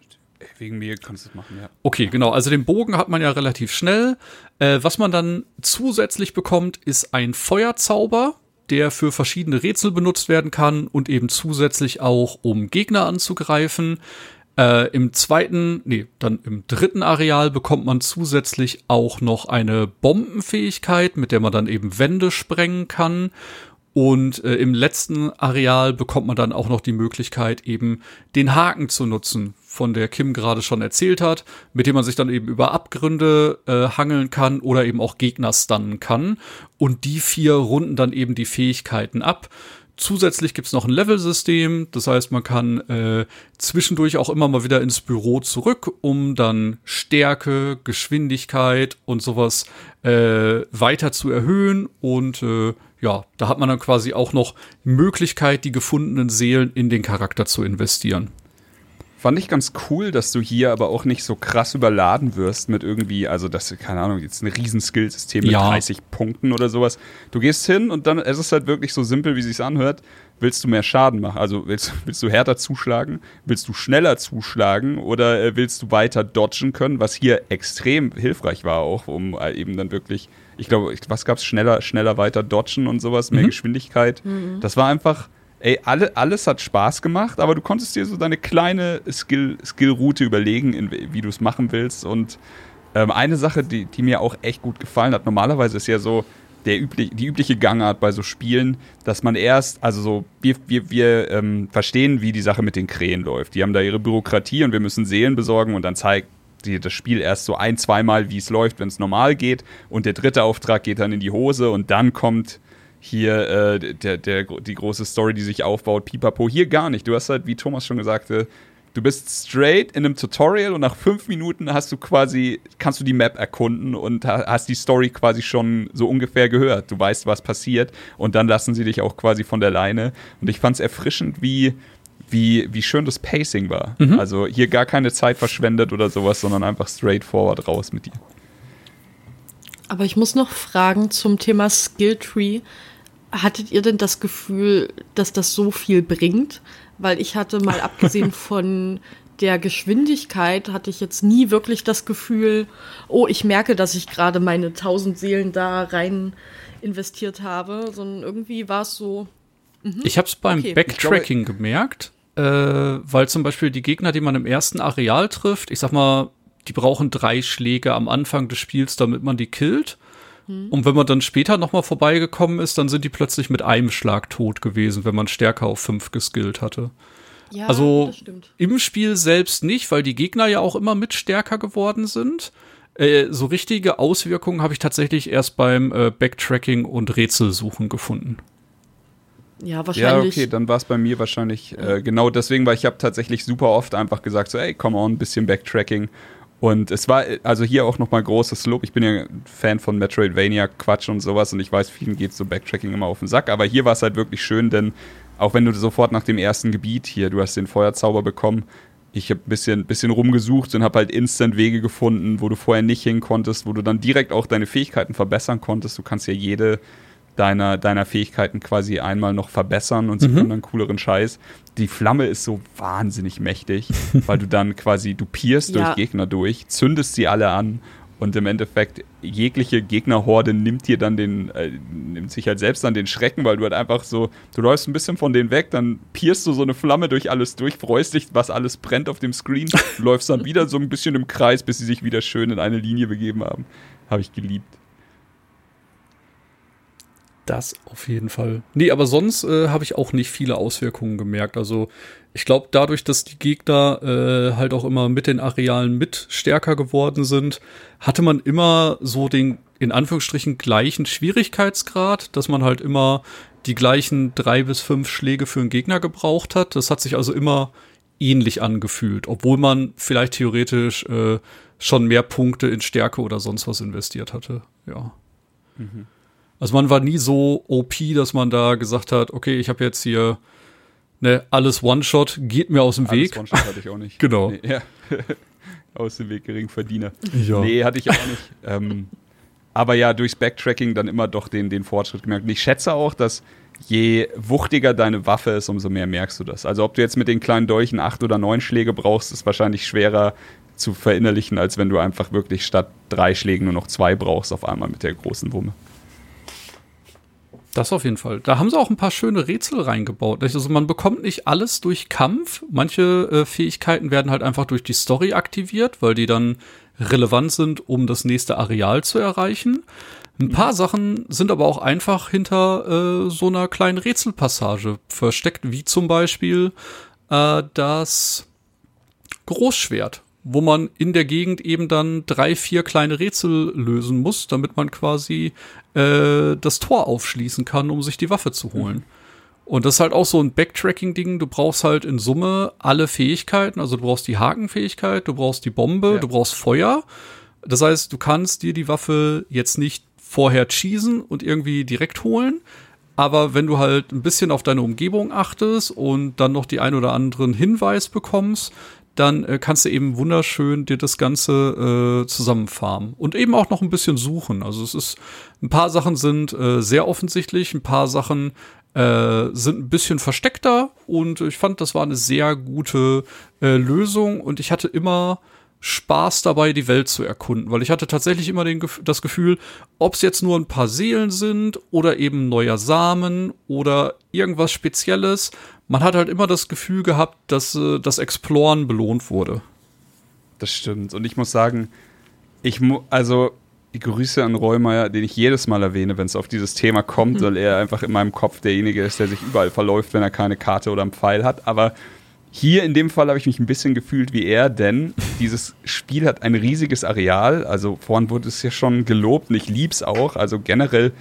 Wegen mir kannst du es machen, ja. Okay, genau. Also den Bogen hat man ja relativ schnell. Äh, was man dann zusätzlich bekommt, ist ein Feuerzauber, der für verschiedene Rätsel benutzt werden kann und eben zusätzlich auch, um Gegner anzugreifen. Äh, Im zweiten, nee, dann im dritten Areal bekommt man zusätzlich auch noch eine Bombenfähigkeit, mit der man dann eben Wände sprengen kann. Und äh, im letzten Areal bekommt man dann auch noch die Möglichkeit, eben den Haken zu nutzen, von der Kim gerade schon erzählt hat, mit dem man sich dann eben über Abgründe äh, hangeln kann oder eben auch Gegner stunnen kann. Und die vier runden dann eben die Fähigkeiten ab. Zusätzlich gibt's noch ein Level-System, das heißt, man kann äh, zwischendurch auch immer mal wieder ins Büro zurück, um dann Stärke, Geschwindigkeit und sowas äh, weiter zu erhöhen. Und äh, ja, da hat man dann quasi auch noch Möglichkeit, die gefundenen Seelen in den Charakter zu investieren. Fand ich ganz cool, dass du hier aber auch nicht so krass überladen wirst mit irgendwie, also das, keine Ahnung, jetzt ein riesen Skillsystem mit Ja. 30 Punkten oder sowas. Du gehst hin und dann, es ist halt wirklich so simpel, wie sich's anhört. Willst du mehr Schaden machen? Also willst, willst du härter zuschlagen? Willst du schneller zuschlagen? Oder äh, willst du weiter dodgen können? Was hier extrem hilfreich war auch, um äh, eben dann wirklich, ich glaube, was gab's? Schneller, schneller weiter dodgen und sowas, mehr Geschwindigkeit. Das war einfach, ey, alle, alles hat Spaß gemacht, aber du konntest dir so deine kleine Skill- Skill-Route überlegen, in, wie du es machen willst. Und ähm, eine Sache, die, die mir auch echt gut gefallen hat, normalerweise ist ja so der üblich, die übliche Gangart bei so Spielen, dass man erst, also so, wir, wir, wir ähm, verstehen, wie die Sache mit den Krähen läuft. Die haben da ihre Bürokratie und wir müssen Seelen besorgen und dann zeigt dir das Spiel erst so ein, zweimal, wie es läuft, wenn es normal geht. Und der dritte Auftrag geht dann in die Hose und dann kommt hier äh, der, der, die große Story, die sich aufbaut, pipapo. Hier gar nicht. Du hast halt, wie Thomas schon sagte, du bist straight in einem Tutorial und nach fünf Minuten hast du quasi, kannst du die Map erkunden und ha- hast die Story quasi schon so ungefähr gehört. Du weißt, was passiert und dann lassen sie dich auch quasi von der Leine. Und ich fand es erfrischend, wie, wie, wie schön das Pacing war. Also hier gar keine Zeit verschwendet oder sowas, sondern einfach straightforward raus mit dir. Aber ich muss noch fragen zum Thema Skilltree. Hattet ihr denn das Gefühl, dass das so viel bringt? Weil ich hatte mal abgesehen von der Geschwindigkeit, hatte ich jetzt nie wirklich das Gefühl, oh, ich merke, dass ich gerade meine 1000 Seelen da rein investiert habe, sondern irgendwie war es so, Ich habe es beim Okay. Backtracking gemerkt, äh, weil zum Beispiel die Gegner, die man im ersten Areal trifft, ich sag mal, die brauchen drei Schläge am Anfang des Spiels, damit man die killt. Und wenn man dann später nochmal vorbeigekommen ist, dann sind die plötzlich mit einem Schlag tot gewesen, wenn man stärker auf fünf geskillt hatte. ja, Also im Spiel selbst nicht, weil die Gegner ja auch immer mit stärker geworden sind. Äh, so richtige Auswirkungen habe ich tatsächlich erst beim äh, Backtracking und Rätselsuchen gefunden. Ja, Ja, wahrscheinlich. okay, dann war es bei mir wahrscheinlich äh, genau deswegen, weil ich habe tatsächlich super oft einfach gesagt, so, ey, come on, ein bisschen Backtracking. Und es war, also hier auch nochmal großes Lob. Ich bin ja ein Fan von Metroidvania-Quatsch und sowas und ich weiß, vielen geht so Backtracking immer auf den Sack, aber hier war es halt wirklich schön, denn auch wenn du sofort nach dem ersten Gebiet hier, du hast den Feuerzauber bekommen, ich habe ein bisschen, bisschen rumgesucht und habe halt instant Wege gefunden, wo du vorher nicht hin konntest, wo du dann direkt auch deine Fähigkeiten verbessern konntest. Du kannst ja jede deiner, deiner Fähigkeiten quasi einmal noch verbessern und sie können dann cooleren Scheiß. Die Flamme ist so wahnsinnig mächtig, weil du dann quasi, du pierst Ja. durch Gegner durch, zündest sie alle an und im Endeffekt jegliche Gegnerhorde nimmt dir dann den, äh, nimmt sich halt selbst dann den Schrecken, weil du halt einfach so, du läufst ein bisschen von denen weg, dann pierst du so eine Flamme durch alles durch, freust dich, was alles brennt auf dem Screen, läufst dann wieder so ein bisschen im Kreis, bis sie sich wieder schön in eine Linie begeben haben. Habe ich geliebt. Das auf jeden Fall. Nee, aber sonst äh, habe ich auch nicht viele Auswirkungen gemerkt. Also ich glaube, dadurch, dass die Gegner äh, halt auch immer mit den Arealen mit stärker geworden sind, hatte man immer so den in Anführungsstrichen gleichen Schwierigkeitsgrad, dass man halt immer die gleichen drei bis fünf Schläge für einen Gegner gebraucht hat. Das hat sich also immer ähnlich angefühlt, obwohl man vielleicht theoretisch äh, schon mehr Punkte in Stärke oder sonst was investiert hatte. Ja. Also man war nie so OP, dass man da gesagt hat, okay, ich habe jetzt hier ne, alles One-Shot, geht mir aus dem Alles Weg. One-Shot hatte ich auch nicht. Genau. Nee, ja. Aus dem Weg Geringverdiener. Ja. Nee, hatte ich auch nicht. ähm, aber ja, durchs Backtracking dann immer doch den, den Fortschritt gemerkt. Und ich schätze auch, dass je wuchtiger deine Waffe ist, umso mehr merkst du das. Also ob du jetzt mit den kleinen Dolchen acht oder neun Schläge brauchst, ist wahrscheinlich schwerer zu verinnerlichen, als wenn du einfach wirklich statt drei Schlägen nur noch zwei brauchst auf einmal mit der großen Wumme. Das auf jeden Fall. Da haben sie auch ein paar schöne Rätsel reingebaut. Also man bekommt nicht alles durch Kampf. Manche äh, Fähigkeiten werden halt einfach durch die Story aktiviert, weil die dann relevant sind, um das nächste Areal zu erreichen. Ein paar Sachen sind aber auch einfach hinter äh, so einer kleinen Rätselpassage versteckt, wie zum Beispiel, äh, dass Großschwert, wo man in der Gegend eben dann drei, vier kleine Rätsel lösen muss, damit man quasi äh, das Tor aufschließen kann, um sich die Waffe zu holen. Mhm. Und das ist halt auch so ein Backtracking-Ding. Du brauchst halt in Summe alle Fähigkeiten. Also du brauchst die Hakenfähigkeit, du brauchst die Bombe, ja. du brauchst Feuer. Das heißt, du kannst dir die Waffe jetzt nicht vorher cheesen und irgendwie direkt holen. Aber wenn du halt ein bisschen auf deine Umgebung achtest und dann noch die ein oder anderen Hinweis bekommst, dann äh, kannst du eben wunderschön dir das Ganze äh, zusammenfarmen und eben auch noch ein bisschen suchen. Also es ist, ein paar Sachen sind äh, sehr offensichtlich, ein paar Sachen äh, sind ein bisschen versteckter und ich fand, das war eine sehr gute äh, Lösung und ich hatte immer Spaß dabei, die Welt zu erkunden, weil ich hatte tatsächlich immer den, das Gefühl, ob es jetzt nur ein paar Seelen sind oder eben neuer Samen oder irgendwas Spezielles, man hat halt immer das Gefühl gehabt, dass äh, das Exploren belohnt wurde. Das stimmt. Und ich muss sagen, ich mu also die Grüße an Reumeier, den ich jedes Mal erwähne, wenn es auf dieses Thema kommt, mhm. weil er einfach in meinem Kopf derjenige ist, der sich überall verläuft, wenn er keine Karte oder einen Pfeil hat. Aber hier in dem Fall habe ich mich ein bisschen gefühlt wie er, denn dieses Spiel hat ein riesiges Areal. Also vorhin wurde es ja schon gelobt und ich liebe es auch. Also generell,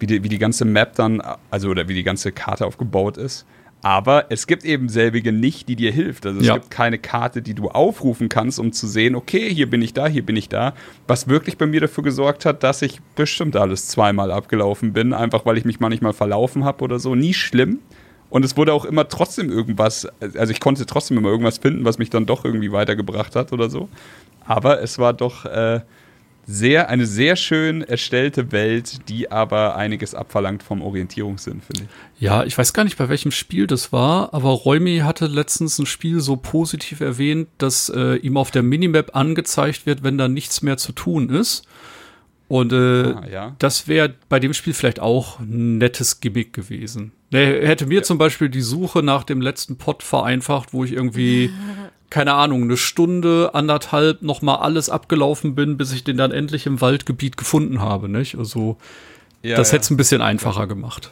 wie die, wie die ganze Map dann, also oder wie die ganze Karte aufgebaut ist. Aber es gibt eben selbige nicht, die dir hilft. Also es ja. gibt keine Karte, die du aufrufen kannst, um zu sehen, okay, hier bin ich da, hier bin ich da. Was wirklich bei mir dafür gesorgt hat, dass ich bestimmt alles zweimal abgelaufen bin, einfach weil ich mich manchmal verlaufen habe oder so. Nie schlimm. Und es wurde auch immer trotzdem irgendwas, also ich konnte trotzdem immer irgendwas finden, was mich dann doch irgendwie weitergebracht hat oder so. Aber es war doch äh, sehr, eine sehr schön erstellte Welt, die aber einiges abverlangt vom Orientierungssinn, finde ich. Ja, ich weiß gar nicht, bei welchem Spiel das war, aber Räumi hatte letztens ein Spiel so positiv erwähnt, dass äh, ihm auf der Minimap angezeigt wird, wenn da nichts mehr zu tun ist. Und äh, ah, ja. das wäre bei dem Spiel vielleicht auch ein nettes Gimmick gewesen. Der hätte mir ja. zum Beispiel die Suche nach dem letzten Pot vereinfacht, wo ich irgendwie keine Ahnung, eine Stunde, anderthalb nochmal alles abgelaufen bin, bis ich den dann endlich im Waldgebiet gefunden habe, nicht? Also, ja, das ja. hätte es ein bisschen einfacher gemacht.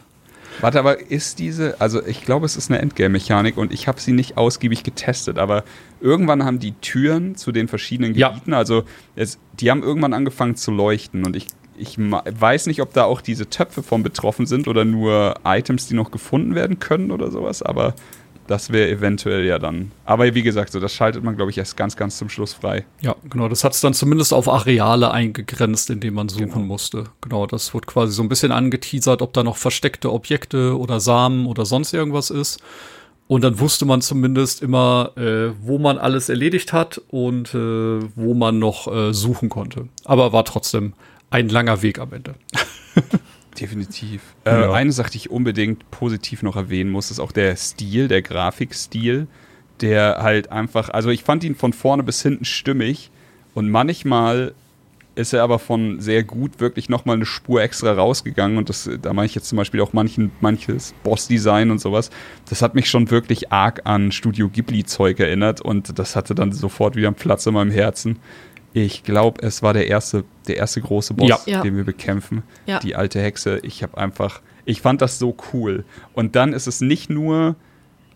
Warte, aber ist diese, also ich glaube, es ist eine Endgame-Mechanik und ich habe sie nicht ausgiebig getestet, aber irgendwann haben die Türen zu den verschiedenen Gebieten, ja. also es, die haben irgendwann angefangen zu leuchten und ich, ich weiß nicht, ob da auch diese Töpfe von betroffen sind oder nur Items, die noch gefunden werden können oder sowas, aber das wäre eventuell ja dann. Aber wie gesagt, so das schaltet man, glaube ich, erst ganz, ganz zum Schluss frei. Ja, genau. Das hat es dann zumindest auf Areale eingegrenzt, in denen man suchen genau. musste. Genau, das wird quasi so ein bisschen angeteasert, ob da noch versteckte Objekte oder Samen oder sonst irgendwas ist. Und dann wusste man zumindest immer, äh, wo man alles erledigt hat und äh, wo man noch äh, suchen konnte. Aber war trotzdem ein langer Weg am Ende. Definitiv. Äh, ja. Eine Sache, die ich unbedingt positiv noch erwähnen muss, ist auch der Stil, der Grafikstil, der halt einfach, also ich fand ihn von vorne bis hinten stimmig und manchmal ist er aber von sehr gut wirklich nochmal eine Spur extra rausgegangen und das, da meine ich jetzt zum Beispiel auch manchen, manches Boss-Design und sowas. Das hat mich schon wirklich arg an Studio Ghibli-Zeug erinnert und das hatte dann sofort wieder einen Platz in meinem Herzen. Ich glaube, es war der erste, der erste große Boss, ja. den wir bekämpfen. Ja. Die alte Hexe. Ich habe einfach, ich fand das so cool. Und dann ist es nicht nur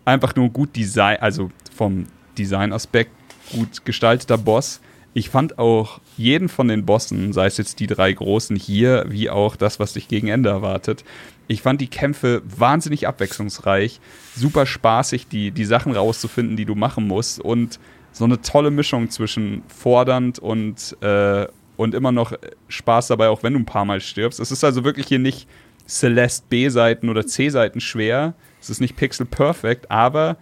einfach nur gut Design, also vom Designaspekt gut gestalteter Boss. Ich fand auch jeden von den Bossen, sei es jetzt die drei großen hier, wie auch das, was dich gegen Ende erwartet, ich fand die Kämpfe wahnsinnig abwechslungsreich, super spaßig, die, die Sachen rauszufinden, die du machen musst und so eine tolle Mischung zwischen fordernd und, äh, und immer noch Spaß dabei, auch wenn du ein paar Mal stirbst. Es ist also wirklich hier nicht Celeste B-Seiten oder C-Seiten schwer. Es ist nicht Pixel Perfect, aber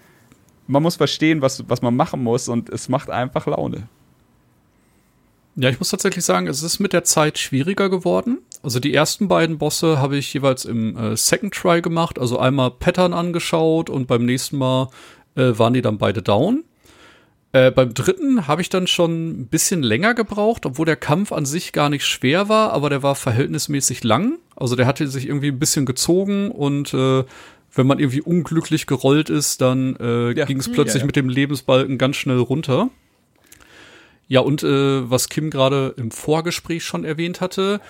man muss verstehen, was, was man machen muss und es macht einfach Laune. Ja, ich muss tatsächlich sagen, es ist mit der Zeit schwieriger geworden. Also die ersten beiden Bosse habe ich jeweils im äh, Second Try gemacht, also einmal Pattern angeschaut und beim nächsten Mal äh, waren die dann beide down. Äh, beim dritten habe ich dann schon ein bisschen länger gebraucht, obwohl der Kampf an sich gar nicht schwer war, aber der war verhältnismäßig lang. Also der hatte sich irgendwie ein bisschen gezogen und äh, wenn man irgendwie unglücklich gerollt ist, dann äh, ja. ging es plötzlich ja, ja. mit dem Lebensbalken ganz schnell runter. Ja, und äh, was Kim gerade im Vorgespräch schon erwähnt hatte,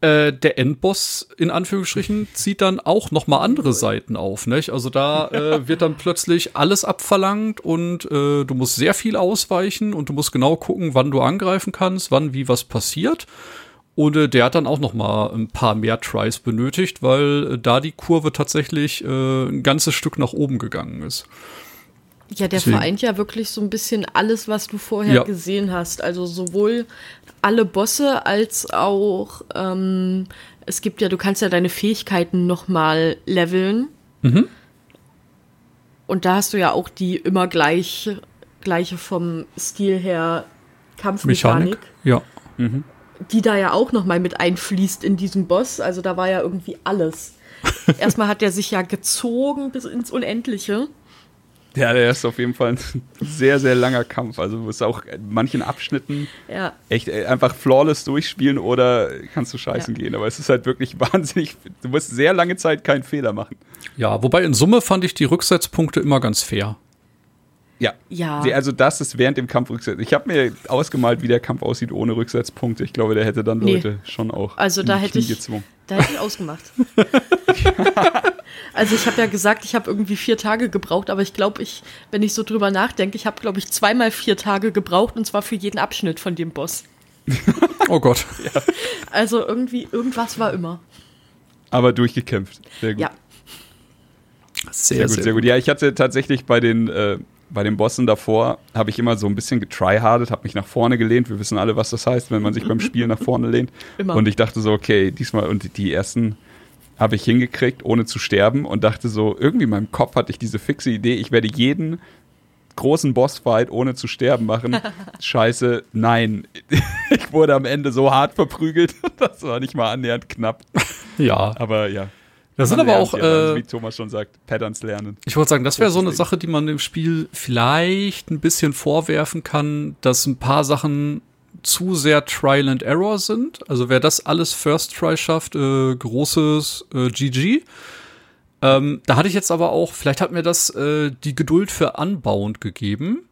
äh, der Endboss in Anführungsstrichen zieht dann auch noch mal andere Seiten auf, nicht? Also da äh, wird dann plötzlich alles abverlangt und äh, du musst sehr viel ausweichen und du musst genau gucken, wann du angreifen kannst, wann wie was passiert. Und äh, der hat dann auch noch mal ein paar mehr Tries benötigt, weil äh, da die Kurve tatsächlich äh, ein ganzes Stück nach oben gegangen ist. Ja, der Deswegen. vereint ja wirklich so ein bisschen alles, was du vorher Ja. gesehen hast. Also sowohl alle Bosse als auch ähm, es gibt ja, du kannst ja deine Fähigkeiten noch mal leveln. Mhm. Und da hast du ja auch die immer gleich, gleiche vom Stil her Kampfmechanik, Mechanik. Ja. die da ja auch noch mal mit einfließt in diesem Boss. Also da war ja irgendwie alles. Erstmal hat er sich ja gezogen bis ins Unendliche. Ja, der ist auf jeden Fall ein sehr, sehr langer Kampf. Also du musst auch in manchen Abschnitten Ja. echt äh, einfach flawless durchspielen oder kannst du scheißen Ja. gehen. Aber es ist halt wirklich wahnsinnig. Du musst sehr lange Zeit keinen Fehler machen. Ja, wobei in Summe fand ich die Rücksetzpunkte immer ganz fair. Ja. Ja. Also das ist während dem Kampf Rücksetz. Ich habe mir ausgemalt, wie der Kampf aussieht ohne Rücksetzpunkte. Ich glaube, der hätte dann Nee. Leute schon auch Also da hätte Knie ich- gezwungen. Da hätte ich ausgemacht. also ich habe ja gesagt, ich habe irgendwie vier Tage gebraucht, aber ich glaube, ich, wenn ich so drüber nachdenke, ich habe, glaube ich, zweimal vier Tage gebraucht und zwar für jeden Abschnitt von dem Boss. Oh Gott. Also irgendwie, irgendwas war immer. Aber durchgekämpft. Sehr gut. Ja. Sehr, Sehr gut, sehr gut. Ja, ich hatte tatsächlich bei den, äh, bei den Bossen davor, habe ich immer so ein bisschen getryhardet, habe mich nach vorne gelehnt. Wir wissen alle, was das heißt, wenn man sich beim Spiel nach vorne lehnt. Immer. Und ich dachte so, okay, diesmal, und die, die ersten habe ich hingekriegt, ohne zu sterben und dachte so, irgendwie in meinem Kopf hatte ich diese fixe Idee, ich werde jeden großen Bossfight ohne zu sterben machen. Scheiße, nein. Ich wurde am Ende so hart verprügelt, das war nicht mal annähernd knapp. Ja. Aber ja. Das sind aber auch, ja, also äh, wie Thomas schon sagt, Patterns lernen. Ich wollte sagen, das wäre so eine. Sache, die man dem Spiel vielleicht ein bisschen vorwerfen kann, dass ein paar Sachen zu sehr Trial and Error sind. Also wer das alles First Try schafft, äh, großes äh, GG. Ähm, da hatte ich jetzt aber auch, vielleicht hat mir das äh, die Geduld für Unbound gegeben.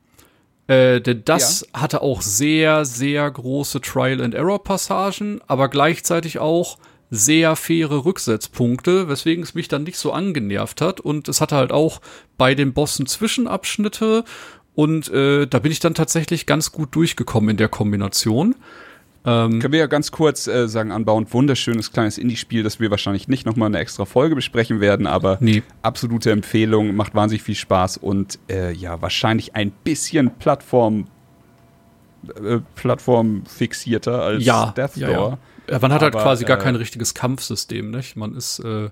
Äh, denn das hatte auch sehr, sehr große Trial and Error Passagen, aber gleichzeitig auch sehr faire Rücksetzpunkte, weswegen es mich dann nicht so angenervt hat. Und es hatte halt auch bei den Bossen Zwischenabschnitte und äh, da bin ich dann tatsächlich ganz gut durchgekommen in der Kombination. Können wir ja ganz kurz äh, sagen, Unbound, wunderschönes kleines Indie-Spiel, das wir wahrscheinlich nicht nochmal eine extra Folge besprechen werden, aber Nee. absolute Empfehlung, macht wahnsinnig viel Spaß und äh, ja, wahrscheinlich ein bisschen Plattform, äh, Plattform fixierter als Ja, Death ja, Door. ja. Man hat halt Aber, quasi gar äh, kein richtiges Kampfsystem, nicht? Man ist äh,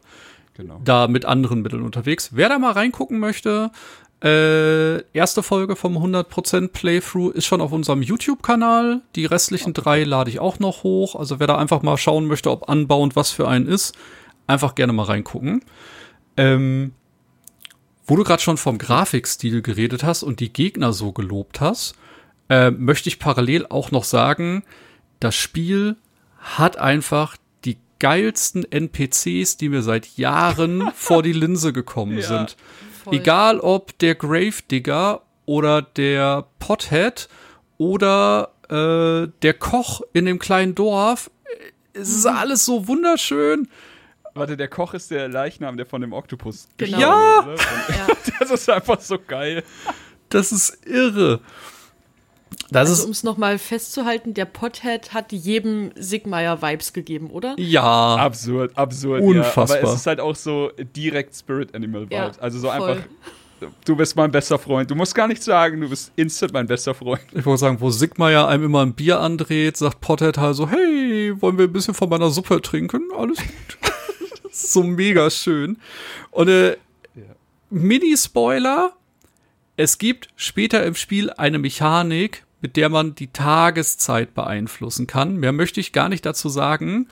Genau. da mit anderen Mitteln unterwegs. Wer da mal reingucken möchte, äh, erste Folge vom 100% Playthrough ist schon auf unserem YouTube-Kanal. Die restlichen drei lade ich auch noch hoch. Also wer da einfach mal schauen möchte, ob anbauend was für einen ist, einfach gerne mal reingucken. Ähm, wo du gerade schon vom Grafikstil geredet hast und die Gegner so gelobt hast, äh, möchte ich parallel auch noch sagen, das Spiel hat einfach die geilsten NPCs, die mir seit Jahren vor die Linse gekommen Ja. sind. Voll. Egal ob der Gravedigger oder der Pothead oder äh, der Koch in dem kleinen Dorf. Es ist alles so wunderschön. Warte, der Koch ist der Leichnam, der von dem Oktopus Genau. gestorben Ja! ist? Ja. Das ist einfach so geil. Das ist irre. Das Also ist um es nochmal festzuhalten, der Pothead hat jedem Sigmeier-Vibes gegeben, oder? ja Absurd, absurd. Unfassbar. Ja. Aber es ist halt auch so direkt Spirit Animal Vibes. Ja, also so voll. einfach, du bist mein bester Freund. Du musst gar nichts sagen, du bist instant mein bester Freund. Ich wollte sagen, wo Sigma ja einem immer ein Bier andreht, sagt Pothead halt so, hey, wollen wir ein bisschen von meiner Suppe trinken? Alles gut. Das ist so mega schön. Und äh, Mini-Spoiler, es gibt später im Spiel eine Mechanik, mit der man die Tageszeit beeinflussen kann. Mehr möchte ich gar nicht dazu sagen.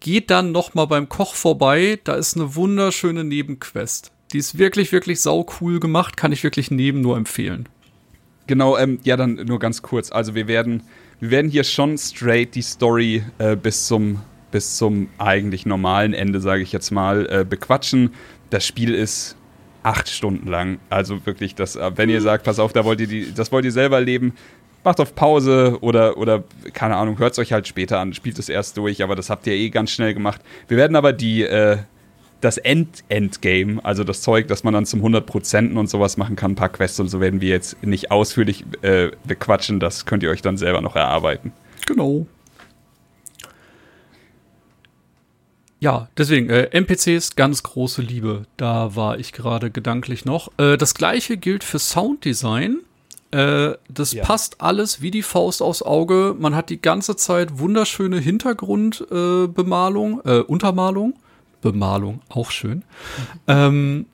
Geht dann noch mal beim Koch vorbei, da ist eine wunderschöne Nebenquest. Die ist wirklich, wirklich sau cool gemacht, kann ich wirklich neben nur empfehlen. Genau, ähm, ja, dann nur ganz kurz. Also wir werden, wir werden hier schon straight die Story äh, bis zum bis zum eigentlich normalen Ende, sage ich jetzt mal, äh, bequatschen. Das Spiel ist acht Stunden lang. Also wirklich, das, äh, wenn ihr sagt, pass auf, da wollt ihr die, das wollt ihr selber erleben, macht auf Pause oder, oder keine Ahnung, hört es euch halt später an, spielt es erst durch, aber das habt ihr eh ganz schnell gemacht. Wir werden aber die, äh, das End-Endgame, also das Zeug, das man dann zum 100% und sowas machen kann, ein paar Quests und so werden wir jetzt nicht ausführlich äh, bequatschen, das könnt ihr euch dann selber noch erarbeiten. Genau. Ja, deswegen, äh, NPCs, ganz große Liebe. Da war ich gerade gedanklich noch. Äh, das gleiche gilt für Sounddesign. Äh, das Ja. passt alles wie die Faust aufs Auge. Man hat die ganze Zeit wunderschöne Hintergrundbemalung, äh, äh, Untermalung. Bemalung, auch schön. Ähm,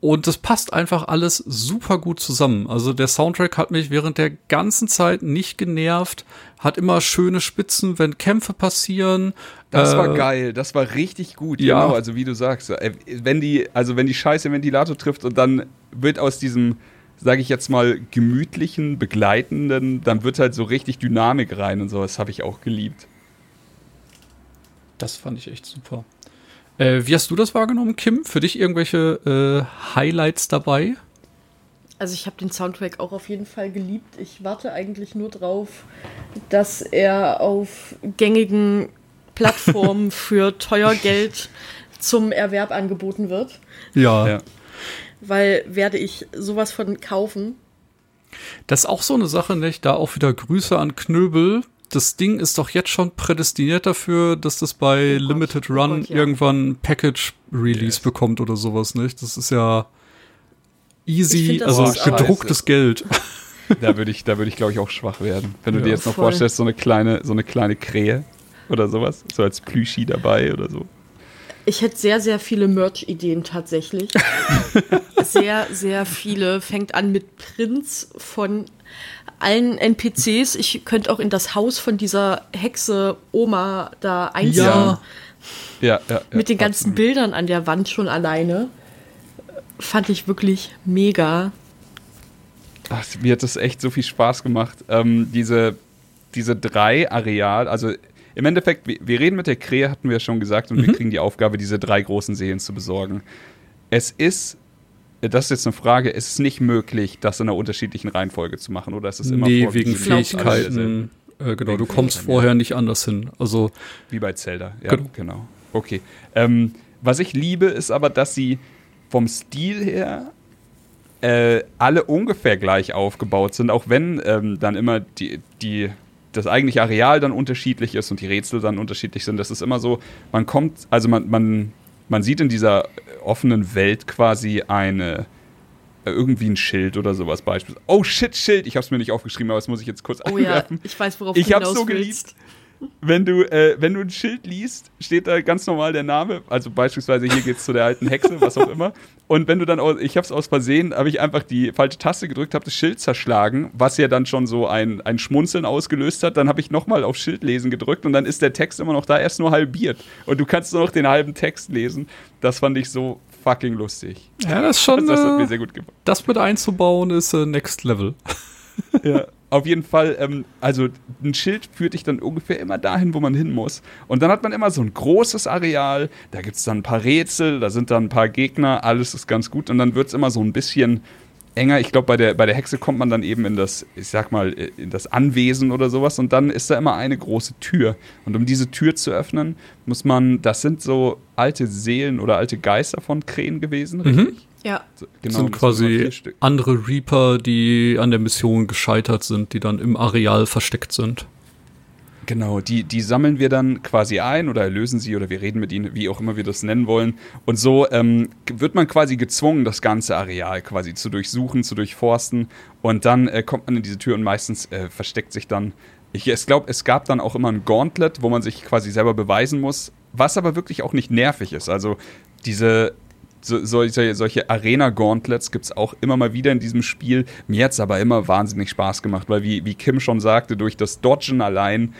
und das passt einfach alles super gut zusammen. Also der Soundtrack hat mich während der ganzen Zeit nicht genervt, hat immer schöne Spitzen, wenn Kämpfe passieren. Das Äh, war geil, das war richtig gut. ja. Genau, also wie du sagst, äh, wenn die, also wenn die Scheiße Ventilator trifft und dann wird aus diesem, sage ich jetzt mal, gemütlichen, begleitenden, dann wird halt so richtig Dynamik rein und so. Das habe ich auch geliebt. Das fand ich echt super. Äh, wie hast du das wahrgenommen, Kim? Für dich irgendwelche äh, Highlights dabei? Also ich habe den Soundtrack auch auf jeden Fall geliebt. Ich warte eigentlich nur drauf, dass er auf gängigen Plattformen für teuer Geld zum Erwerb angeboten wird. Ja. Ja. Weil werde ich sowas von kaufen. Das ist auch so eine Sache, nicht? Da auch wieder Grüße an Knöbel. Das Ding ist doch jetzt schon prädestiniert dafür, dass das bei Oh Gott, Limited oh Run Gott, ja. irgendwann Package Release Yes. bekommt oder sowas, nicht? Das ist ja easy, find also gedrucktes Geld. Da würde ich, da würde ich, glaube ich, auch schwach werden. Wenn du Ja, dir jetzt noch voll. vorstellst, so eine kleine, so eine kleine Krähe oder sowas, so als Plüschi dabei oder so. Ich hätte sehr, sehr viele Merch-Ideen tatsächlich. sehr, sehr viele. Fängt an mit Prints von allen NPCs. Ich könnte auch in das Haus von dieser Hexe Oma da einziehen. Ja. Ja, ja. ja mit den ganzen absolut. Bildern an der Wand schon alleine. Fand ich wirklich mega. Ach, mir hat das echt so viel Spaß gemacht. Ähm, diese, diese drei Areal, also im Endeffekt, wir, wir reden mit der Krähe, hatten wir ja schon gesagt, und Mhm. wir kriegen die Aufgabe, diese drei großen Seelen zu besorgen. Es ist, das ist jetzt eine Frage, es ist nicht möglich, das in einer unterschiedlichen Reihenfolge zu machen, oder ist es immer Nee, wegen. Fähigkeiten. Äh, genau, Wegen du kommst vorher nicht anders hin. Also, Wie bei Zelda, ja, Genau. genau. Okay. Ähm, was ich liebe, ist aber, dass sie vom Stil her äh, alle ungefähr gleich aufgebaut sind, auch wenn ähm, dann immer die, die, das eigentliche Areal dann unterschiedlich ist und die Rätsel dann unterschiedlich sind. Das ist immer so, man kommt, also man, man, man sieht in dieser offenen Welt quasi eine äh, irgendwie ein Schild oder sowas beispielsweise. Oh shit, Schild! Ich hab's mir nicht aufgeschrieben, aber das muss ich jetzt kurz Oh ja, einwerfen. ich weiß, worauf Ich du hab's hinaus so geliebt. Wenn du, äh, wenn du ein Schild liest, steht da ganz normal der Name. Also beispielsweise hier geht's zu der alten Hexe, was auch immer. Und wenn du dann, aus, ich habe es aus Versehen, habe ich einfach die falsche Taste gedrückt, habe das Schild zerschlagen, was ja dann schon so ein, ein Schmunzeln ausgelöst hat. Dann habe ich nochmal auf Schild lesen gedrückt und dann ist der Text immer noch da, erst nur halbiert. Und du kannst nur noch den halben Text lesen. Das fand ich so fucking lustig. ja, das ist schon, Das hat mir äh, sehr gut gefallen. das mit einzubauen ist äh, Next Level. Ja, auf jeden Fall, ähm, also ein Schild führt dich dann ungefähr immer dahin, wo man hin muss. Und dann hat man immer so ein großes Areal, da gibt es dann ein paar Rätsel, da sind dann ein paar Gegner, alles ist ganz gut. Und dann wird es immer so ein bisschen enger. Ich glaube, bei der, bei der Hexe kommt man dann eben in das, ich sag mal, in das Anwesen oder sowas. Und dann ist da immer eine große Tür. Und um diese Tür zu öffnen, muss man, das sind so alte Seelen oder alte Geister von Krähen gewesen, richtig? Ja, So, Das genau, sind das sind immer quasi andere Reaper, die an der Mission gescheitert sind, die dann im Areal versteckt sind. Genau, die, die sammeln wir dann quasi ein oder erlösen sie oder wir reden mit ihnen, wie auch immer wir das nennen wollen. Und so ähm, wird man quasi gezwungen, das ganze Areal quasi zu durchsuchen, zu durchforsten. Und dann äh, kommt man in diese Tür und meistens äh, versteckt sich dann. Ich glaube, es gab dann auch immer ein Gauntlet, wo man sich quasi selber beweisen muss, was aber wirklich auch nicht nervig ist. Also diese so, solche, solche Arena-Gauntlets gibt es auch immer mal wieder in diesem Spiel. Mir hat es aber immer wahnsinnig Spaß gemacht, weil wie, wie Kim schon sagte, durch das Dodgen allein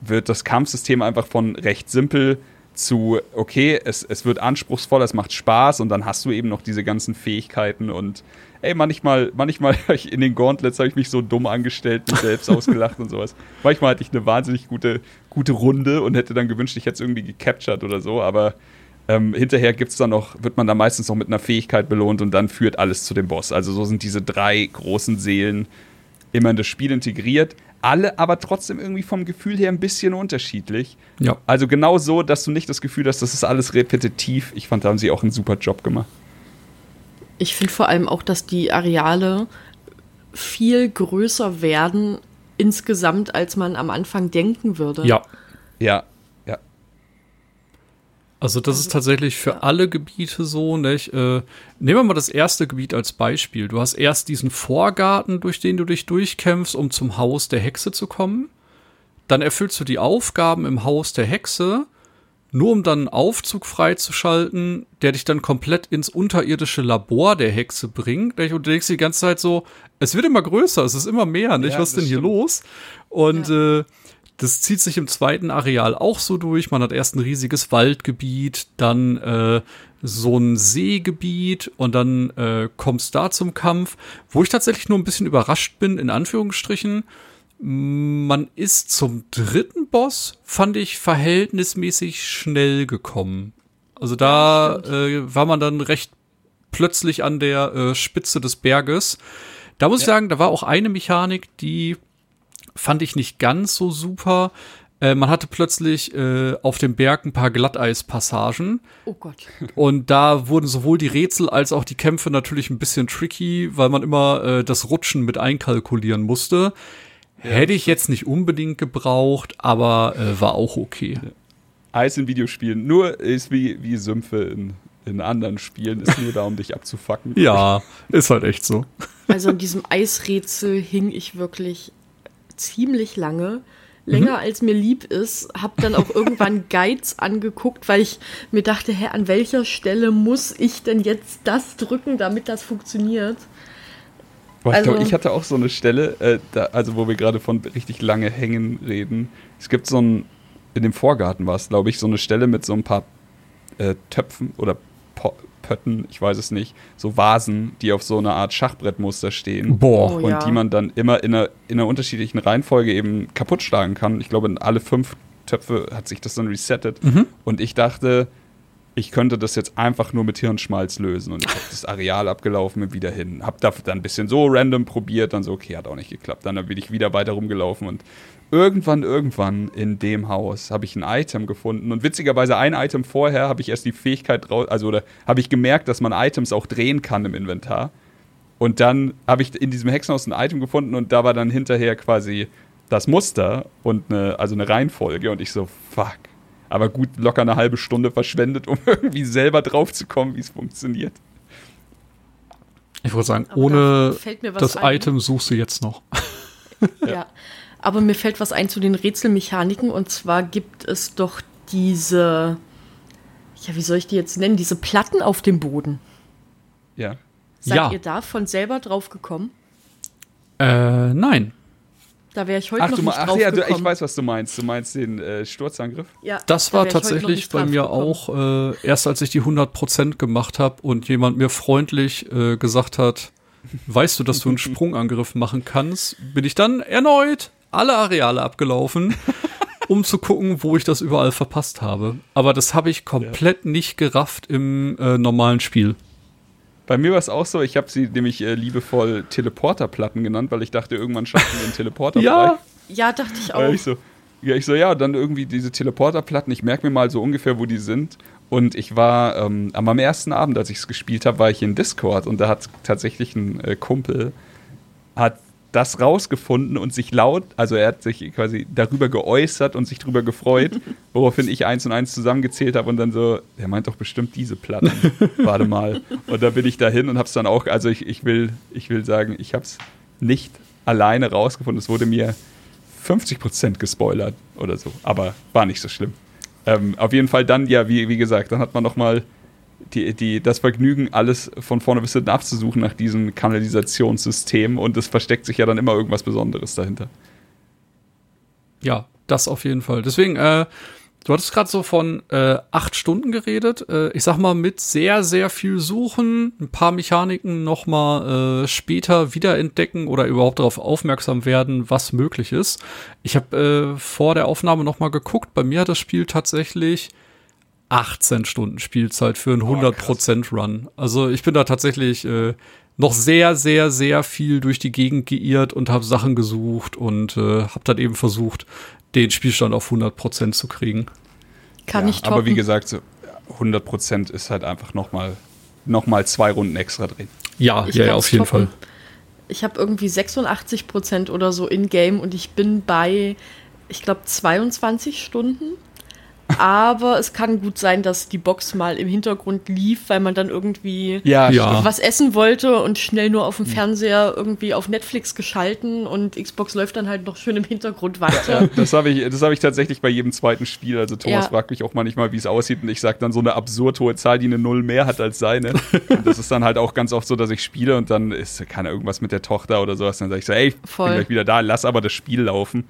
wird das Kampfsystem einfach von recht simpel zu, okay, es, es wird anspruchsvoll, es macht Spaß und dann hast du eben noch diese ganzen Fähigkeiten und ey, manchmal, manchmal in den Gauntlets habe ich mich so dumm angestellt, mich selbst ausgelacht und sowas. Manchmal hatte ich eine wahnsinnig gute, gute Runde und hätte dann gewünscht, ich hätte es irgendwie gecaptured oder so, aber ähm, hinterher gibt's dann noch, wird man dann meistens noch mit einer Fähigkeit belohnt und dann führt alles zu dem Boss. Also so sind diese drei großen Seelen immer in das Spiel integriert. Alle aber trotzdem irgendwie vom Gefühl her ein bisschen unterschiedlich. Ja. Also genau so, dass du nicht das Gefühl hast, das ist alles repetitiv. Ich fand, da haben sie auch einen super Job gemacht. Ich finde vor allem auch, dass die Areale viel größer werden insgesamt, als man am Anfang denken würde. Ja. Ja, ja. Also das ist tatsächlich für ja. alle Gebiete so, nicht? Äh, nehmen wir mal das erste Gebiet als Beispiel. Du hast erst diesen Vorgarten, durch den du dich durchkämpfst, um zum Haus der Hexe zu kommen. Dann erfüllst du die Aufgaben im Haus der Hexe, nur um dann einen Aufzug freizuschalten, der dich dann komplett ins unterirdische Labor der Hexe bringt. nicht? Und du denkst die ganze Zeit so, es wird immer größer, es ist immer mehr, nicht? Ja, Was ist denn hier stimmt. los? Und äh, das zieht sich im zweiten Areal auch so durch. Man hat erst ein riesiges Waldgebiet, dann äh, so ein Seegebiet und dann äh, kommst da zum Kampf, wo ich tatsächlich nur ein bisschen überrascht bin, in Anführungsstrichen. Man ist zum dritten Boss, fand ich, verhältnismäßig schnell gekommen. Also da äh, war man dann recht plötzlich an der äh, Spitze des Berges. Da muss ich sagen, da war auch eine Mechanik, die fand ich nicht ganz so super. Äh, man hatte plötzlich äh, auf dem Berg ein paar Glatteispassagen Oh Gott. und da wurden sowohl die Rätsel als auch die Kämpfe natürlich ein bisschen tricky, weil man immer äh, das Rutschen mit einkalkulieren musste. Hätte ich jetzt nicht unbedingt gebraucht, aber äh, war auch okay. Eis in Videospielen nur ist wie, wie Sümpfe in, in anderen Spielen, ist nur da, um dich abzufacken. Ja, ist halt echt so. Also an diesem Eisrätsel hing ich wirklich ziemlich lange. Länger als mir lieb ist, hab dann auch irgendwann Guides angeguckt, weil ich mir dachte, hä, an welcher Stelle muss ich denn jetzt das drücken, damit das funktioniert? Boah, ich, Also- glaub, ich hatte auch so eine Stelle, äh, da, also wo wir gerade von richtig lange Hängen reden. Es gibt so ein, in dem Vorgarten war es, glaube ich, so eine Stelle mit so ein paar äh, Töpfen oder Po- Pötten, ich weiß es nicht, so Vasen, die auf so einer Art Schachbrettmuster stehen. Boah. Oh, und ja. die man dann immer in einer, in einer unterschiedlichen Reihenfolge eben kaputt schlagen kann. Ich glaube, in alle fünf Töpfe hat sich das dann resettet. Und ich dachte, ich könnte das jetzt einfach nur mit Hirnschmalz lösen. Und ich habe das Areal abgelaufen und wieder hin. Hab da dann ein bisschen so random probiert, dann so, okay, hat auch nicht geklappt. Dann bin ich wieder weiter rumgelaufen und irgendwann, irgendwann in dem Haus habe ich ein Item gefunden. Und witzigerweise ein Item vorher habe ich erst die Fähigkeit raus, also oder habe ich gemerkt, dass man Items auch drehen kann im Inventar. Und dann habe ich in diesem Hexenhaus ein Item gefunden und da war dann hinterher quasi das Muster und eine, also eine Reihenfolge und ich so, fuck. Aber gut, locker eine halbe Stunde verschwendet, um irgendwie selber drauf zu kommen, wie es funktioniert. Ich würde sagen, Aber da ohne fällt mir was das ein. Item suchst du jetzt noch. Ja. Aber mir fällt was ein zu den Rätselmechaniken und zwar gibt es doch diese, ja, wie soll ich die jetzt nennen, diese Platten auf dem Boden. Ja. Seid Ja. ihr da von selber drauf gekommen? Äh, nein. Da wäre ich heute Ach, noch du, nicht ach drauf ja, gekommen. ich weiß, was du meinst. Du meinst den äh, Sturzangriff? Ja, Das da war tatsächlich bei mir gekommen. auch äh, erst, als ich die 100% gemacht habe und jemand mir freundlich äh, gesagt hat, weißt du, dass du einen Sprungangriff machen kannst, bin ich dann erneut alle Areale abgelaufen, um zu gucken, wo ich das überall verpasst habe. Aber das habe ich komplett nicht gerafft im äh, normalen Spiel. Bei mir war es auch so, ich habe sie nämlich äh, liebevoll Teleporterplatten genannt, weil ich dachte, irgendwann schaffen wir den Teleporter Ja. frei. Ja, dachte ich Ja, auch. ich so, ja, ich so, ja, dann irgendwie diese Teleporterplatten, ich merke mir mal so ungefähr, wo die sind. Und ich war, ähm, am am ersten Abend, als ich es gespielt habe, war ich in Discord und da hat tatsächlich ein äh, Kumpel, hat das rausgefunden und sich laut, also er hat sich quasi darüber geäußert und sich darüber gefreut, woraufhin ich eins und eins zusammengezählt habe und dann so, der meint doch bestimmt diese Platten. Warte mal. Und da bin ich dahin und hab's dann auch, also ich, ich will, ich will sagen, ich hab's nicht alleine rausgefunden. Es wurde mir 50% gespoilert oder so, aber war nicht so schlimm. Ähm, auf jeden Fall dann, ja, wie, wie gesagt, dann hat man nochmal die, die, das Vergnügen, alles von vorne bis hinten abzusuchen nach diesem Kanalisationssystem und es versteckt sich ja dann immer irgendwas Besonderes dahinter. Ja, das auf jeden Fall. Deswegen, äh, du hattest gerade so von äh, acht Stunden geredet. Äh, ich sag mal, mit sehr, sehr viel Suchen, ein paar Mechaniken noch mal äh, später wiederentdecken oder überhaupt darauf aufmerksam werden, was möglich ist. Ich habe äh, vor der Aufnahme noch mal geguckt. Bei mir hat das Spiel tatsächlich 18 Stunden Spielzeit für einen 100% Run. Also ich bin da tatsächlich äh, noch sehr, sehr, sehr viel durch die Gegend geirrt und habe Sachen gesucht und äh, habe dann eben versucht, den Spielstand auf 100% zu kriegen. Kann ja, ich toppen. Aber wie gesagt, so 100% ist halt einfach nochmal noch mal zwei Runden extra drehen. Ja, Ich ja, ja, auf jeden toppen. Fall. Ich habe irgendwie 86 Prozent oder so in-game und ich bin bei, ich glaube, 22 Stunden. Aber es kann gut sein, dass die Box mal im Hintergrund lief, weil man dann irgendwie Ja, Ja. was essen wollte und schnell nur auf dem Fernseher irgendwie auf Netflix geschalten und Xbox läuft dann halt noch schön im Hintergrund weiter. Ja, das habe ich, das hab ich tatsächlich bei jedem zweiten Spiel. Also Thomas Ja. fragt mich auch manchmal, wie es aussieht und ich sage dann so eine absurd hohe Zahl, die eine Null mehr hat als seine. und das ist dann halt auch ganz oft so, dass ich spiele und dann ist keine irgendwas mit der Tochter oder sowas. Dann sage ich so, ey, ich Voll. bin gleich wieder da, lass aber das Spiel laufen.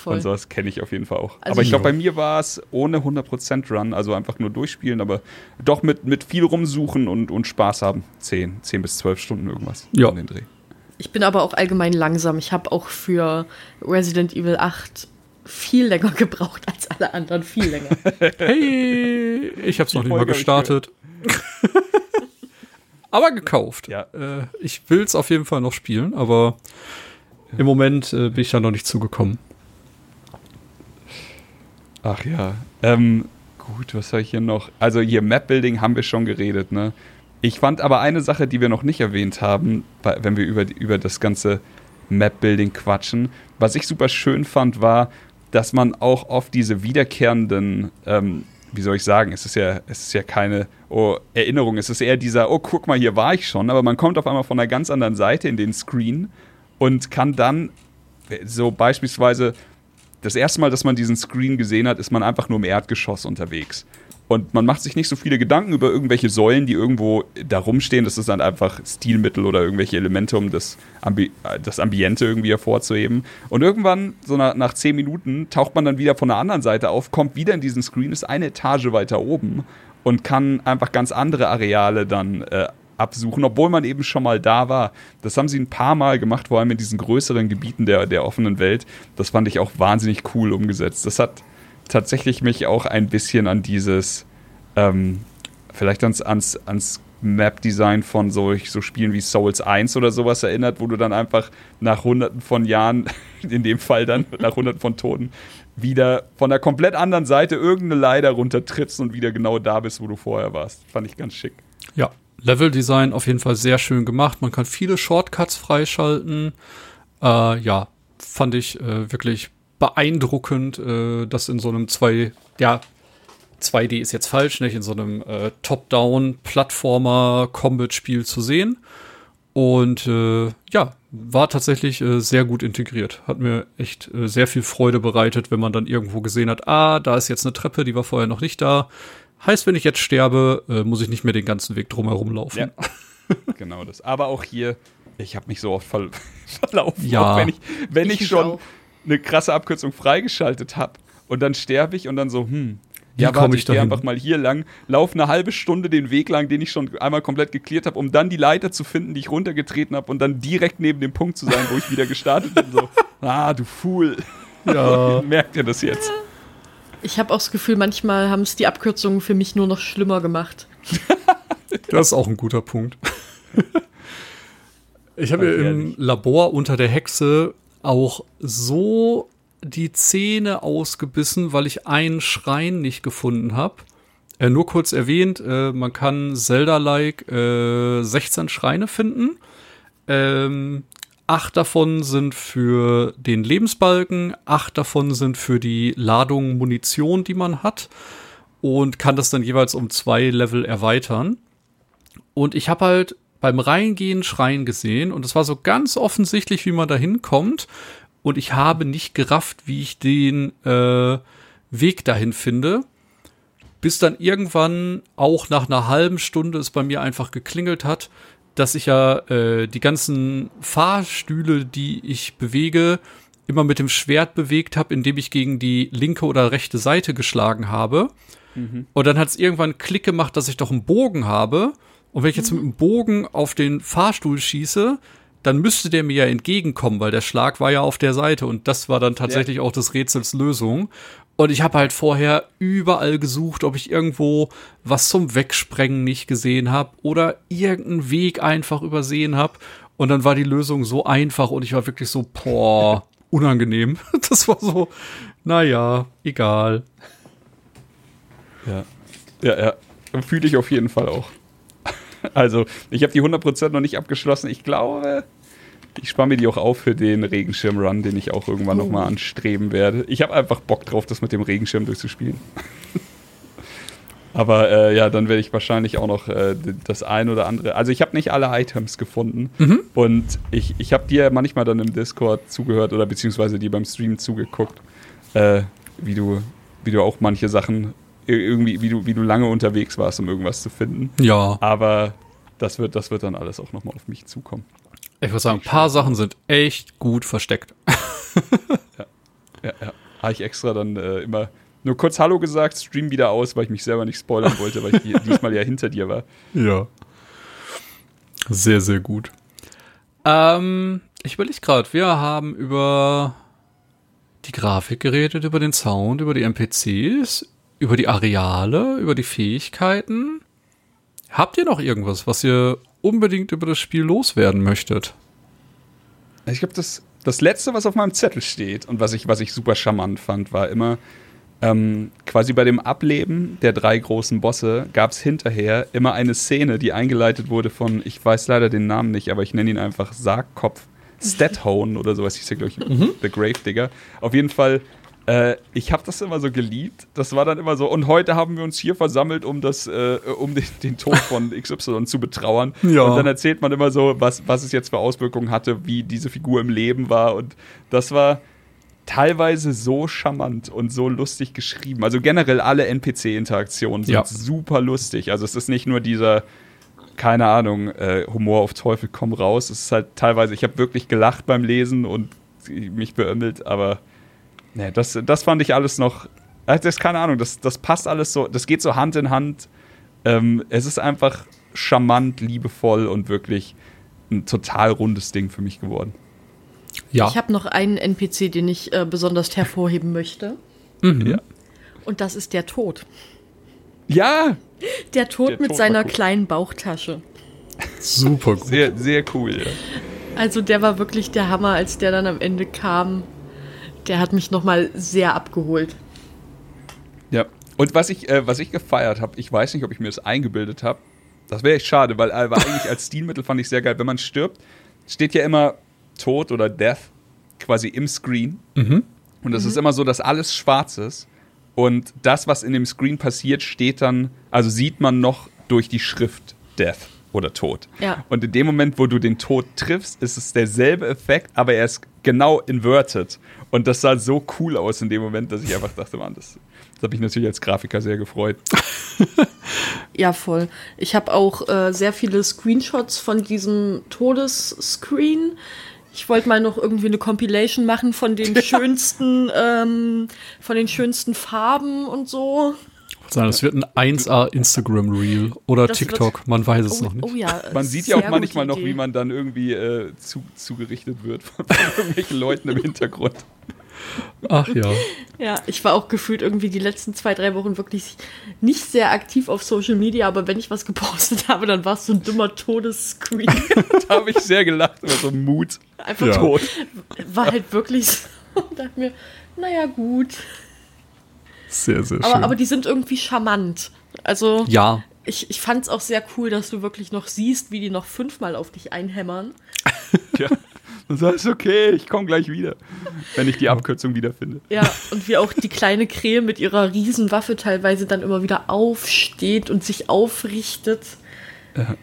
Voll. Und sowas kenne ich auf jeden Fall auch. Also aber ich glaube, bei mir war es ohne 100% Run, also einfach nur durchspielen, aber doch mit, mit viel rumsuchen und, und Spaß haben. 10, 10 bis 12 Stunden irgendwas Ja. um den Dreh. Ich bin aber auch allgemein langsam. Ich habe auch für Resident Evil 8 viel länger gebraucht als alle anderen. Viel länger. Hey, ich habe es noch nicht mal gestartet. aber gekauft. Ja. Äh, ich will es auf jeden Fall noch spielen, aber im Moment äh, bin ich da noch nicht zugekommen. Ach ja. Ähm, gut, was habe ich hier noch? Also hier Map-Building haben wir schon geredet, ne? Ich fand aber eine Sache, die wir noch nicht erwähnt haben, wenn wir über, über das ganze Map-Building quatschen. Was ich super schön fand, war, dass man auch oft diese wiederkehrenden, ähm, wie soll ich sagen, es ist ja, es ist ja keine oh, Erinnerung, es ist eher dieser, oh, guck mal, hier war ich schon, aber man kommt auf einmal von einer ganz anderen Seite in den Screen und kann dann so beispielsweise das erste Mal, dass man diesen Screen gesehen hat, ist man einfach nur im Erdgeschoss unterwegs. Und man macht sich nicht so viele Gedanken über irgendwelche Säulen, die irgendwo da rumstehen. Das ist dann einfach Stilmittel oder irgendwelche Elemente, um das, Ambi das Ambiente irgendwie hervorzuheben. Und irgendwann, so nach, nach zehn Minuten, taucht man dann wieder von der anderen Seite auf, kommt wieder in diesen Screen, ist eine Etage weiter oben und kann einfach ganz andere Areale dann äh, absuchen, obwohl man eben schon mal da war. Das haben sie ein paar Mal gemacht, vor allem in diesen größeren Gebieten der, der offenen Welt. Das fand ich auch wahnsinnig cool umgesetzt. Das hat tatsächlich mich auch ein bisschen an dieses, ähm, vielleicht ans, ans, ans Map-Design von so, so Spielen wie Souls 1 oder sowas erinnert, wo du dann einfach nach hunderten von Jahren, in dem Fall dann nach hunderten von Toten, wieder von der komplett anderen Seite irgendeine Leiter runtertrittst und wieder genau da bist, wo du vorher warst. Fand ich ganz schick. Ja, Level-Design auf jeden Fall sehr schön gemacht. Man kann viele Shortcuts freischalten. Äh, ja, fand ich äh, wirklich beeindruckend, äh, das in so einem 2, ja, 2D ist jetzt falsch, nicht in so einem äh, Top-Down-Plattformer-Combat-Spiel zu sehen. Und äh, ja, war tatsächlich äh, sehr gut integriert. Hat mir echt äh, sehr viel Freude bereitet, wenn man dann irgendwo gesehen hat, ah, da ist jetzt eine Treppe, die war vorher noch nicht da. Heißt, wenn ich jetzt sterbe, äh, muss ich nicht mehr den ganzen Weg drumherum laufen. Ja. genau das. Aber auch hier, ich habe mich so oft ver verlaufen, Ja. auch wenn ich, wenn ich, Ich schon auch. eine krasse Abkürzung freigeschaltet habe und dann sterbe ich und dann so, hm, Wie ja, komm warte, ich ich gehe einfach mal hier lang, laufe eine halbe Stunde den Weg lang, den ich schon einmal komplett geklärt habe, um dann die Leiter zu finden, die ich runtergetreten habe und dann direkt neben dem Punkt zu sein, wo ich wieder gestartet bin. So, ah, du Fool. Ja. Merkt ihr das jetzt? Ich habe auch das Gefühl, manchmal haben es die Abkürzungen für mich nur noch schlimmer gemacht. Das ist auch ein guter Punkt. Ich habe im. Labor unter der Hexe auch so die Zähne ausgebissen, weil ich einen Schrein nicht gefunden habe. Äh, nur kurz erwähnt, äh, man kann Zelda-like äh, 16 Schreine finden. Ähm, acht davon sind für den Lebensbalken, acht davon sind für die Ladung Munition, die man hat. Und kann das dann jeweils um zwei Level erweitern. Und ich habe halt beim Reingehen Schreien gesehen und es war so ganz offensichtlich, wie man da hinkommt. Und ich habe nicht gerafft, wie ich den äh, Weg dahin finde. Bis dann irgendwann auch nach einer halben Stunde es bei mir einfach geklingelt hat, dass ich ja äh, die ganzen Fahrstühle, die ich bewege, immer mit dem Schwert bewegt habe, indem ich gegen die linke oder rechte Seite geschlagen habe. Und dann hat es irgendwann Klick gemacht, dass ich doch einen Bogen habe. Und wenn ich jetzt mit dem Bogen auf den Fahrstuhl schieße, dann müsste der mir ja entgegenkommen, weil der Schlag war ja auf der Seite und das war dann tatsächlich ja. auch des Rätsels Lösung. Und ich habe halt vorher überall gesucht, ob ich irgendwo was zum Wegsprengen nicht gesehen habe oder irgendeinen Weg einfach übersehen habe. Und dann war die Lösung so einfach und ich war wirklich so, boah, unangenehm. Das war so, naja, egal. Ja, ja, ja. Fühle ich auf jeden Fall auch. Also, ich habe die 100% noch nicht abgeschlossen. Ich glaube, ich spare mir die auch auf für den Regenschirm-Run, den ich auch irgendwann oh. nochmal anstreben werde. Ich habe einfach Bock drauf, das mit dem Regenschirm durchzuspielen. Aber äh, ja, dann werde ich wahrscheinlich auch noch äh, das ein oder andere. Also ich habe nicht alle Items gefunden. Mhm. Und ich, ich habe dir manchmal dann im Discord zugehört oder beziehungsweise dir beim Stream zugeguckt, äh, wie, du, wie du auch manche Sachen irgendwie, wie du, wie du lange unterwegs warst, um irgendwas zu finden. Ja. Aber das wird, das wird dann alles auch nochmal auf mich zukommen. Ich würde sagen, ein paar Sachen sind echt gut versteckt. ja, ja, ja. Habe ich extra dann äh, immer nur kurz Hallo gesagt, Stream wieder aus, weil ich mich selber nicht spoilern wollte, weil ich diesmal ja hinter dir war. Ja. Sehr, sehr gut. Ähm, ich überlege gerade, wir haben über die Grafik geredet, über den Sound, über die NPCs, über die Areale, über die Fähigkeiten. Habt ihr noch irgendwas, was ihr unbedingt über das Spiel loswerden möchtet? Ich glaube, das, das Letzte, was auf meinem Zettel steht und was ich, was ich super charmant fand, war immer ähm, quasi bei dem Ableben der drei großen Bosse gab es hinterher immer eine Szene, die eingeleitet wurde von, ich weiß leider den Namen nicht, aber ich nenne ihn einfach Sargkopf Stathone oder sowas hieß er, glaube ich, mhm. The Grave Digger. Auf jeden Fall äh, ich habe das immer so geliebt. Das war dann immer so, und heute haben wir uns hier versammelt, um das, äh, um den, den, Tod von XY zu betrauern. Ja. Und dann erzählt man immer so, was, was es jetzt für Auswirkungen hatte, wie diese Figur im Leben war. Und das war teilweise so charmant und so lustig geschrieben. Also generell alle NPC-Interaktionen sind ja. super lustig. Also es ist nicht nur dieser keine Ahnung, äh, Humor auf Teufel komm raus. Es ist halt teilweise, ich habe wirklich gelacht beim Lesen und mich beömmelt, aber Nee, das, das fand ich alles noch. Äh, das ist keine Ahnung, das, das passt alles so, das geht so Hand in Hand. Ähm, es ist einfach charmant, liebevoll und wirklich ein total rundes Ding für mich geworden. Ja. Ich habe noch einen NPC, den ich äh, besonders hervorheben möchte. Mhm. Ja. Und das ist der Tod. Ja! Der Tod der mit Tod seiner kleinen Bauchtasche. Super gut. Sehr, sehr cool, ja. Also der war wirklich der Hammer, als der dann am Ende kam der hat mich nochmal sehr abgeholt. Ja, und was ich, äh, was ich gefeiert habe, ich weiß nicht, ob ich mir das eingebildet habe, das wäre echt schade, weil, äh, weil eigentlich als Stilmittel fand ich sehr geil. Wenn man stirbt, steht ja immer Tod oder Death quasi im Screen. Mhm. Und es mhm. ist immer so, dass alles schwarz ist. Und das, was in dem Screen passiert, steht dann, also sieht man noch durch die Schrift Death oder Tod. Ja. Und in dem Moment, wo du den Tod triffst, ist es derselbe Effekt, aber er ist genau inverted. Und das sah so cool aus in dem Moment, dass ich einfach dachte, man, das, das habe ich natürlich als Grafiker sehr gefreut. ja, voll. Ich habe auch äh, sehr viele Screenshots von diesem Todesscreen. Ich wollte mal noch irgendwie eine Compilation machen von den schönsten, ähm, von den schönsten Farben und so sagen, das wird ein 1A Instagram Reel oder das TikTok, man weiß es oh, noch nicht. Oh ja, man sieht ja auch manchmal noch, wie man dann irgendwie äh, zu, zugerichtet wird von, von irgendwelchen Leuten im Hintergrund. Ach ja. Ja, ich war auch gefühlt irgendwie die letzten zwei, drei Wochen wirklich nicht sehr aktiv auf Social Media, aber wenn ich was gepostet habe, dann war es so ein dummer Todesscreen. da habe ich sehr gelacht, aber so Mut. Einfach ja. tot. War halt wirklich so. Und dachte mir, naja, gut. Sehr, sehr aber, schön. Aber die sind irgendwie charmant. Also, ja. ich, ich fand es auch sehr cool, dass du wirklich noch siehst, wie die noch fünfmal auf dich einhämmern. ja. Das heißt, okay, ich komme gleich wieder, wenn ich die Abkürzung wiederfinde. Ja, und wie auch die kleine Krähe mit ihrer Riesenwaffe teilweise dann immer wieder aufsteht und sich aufrichtet.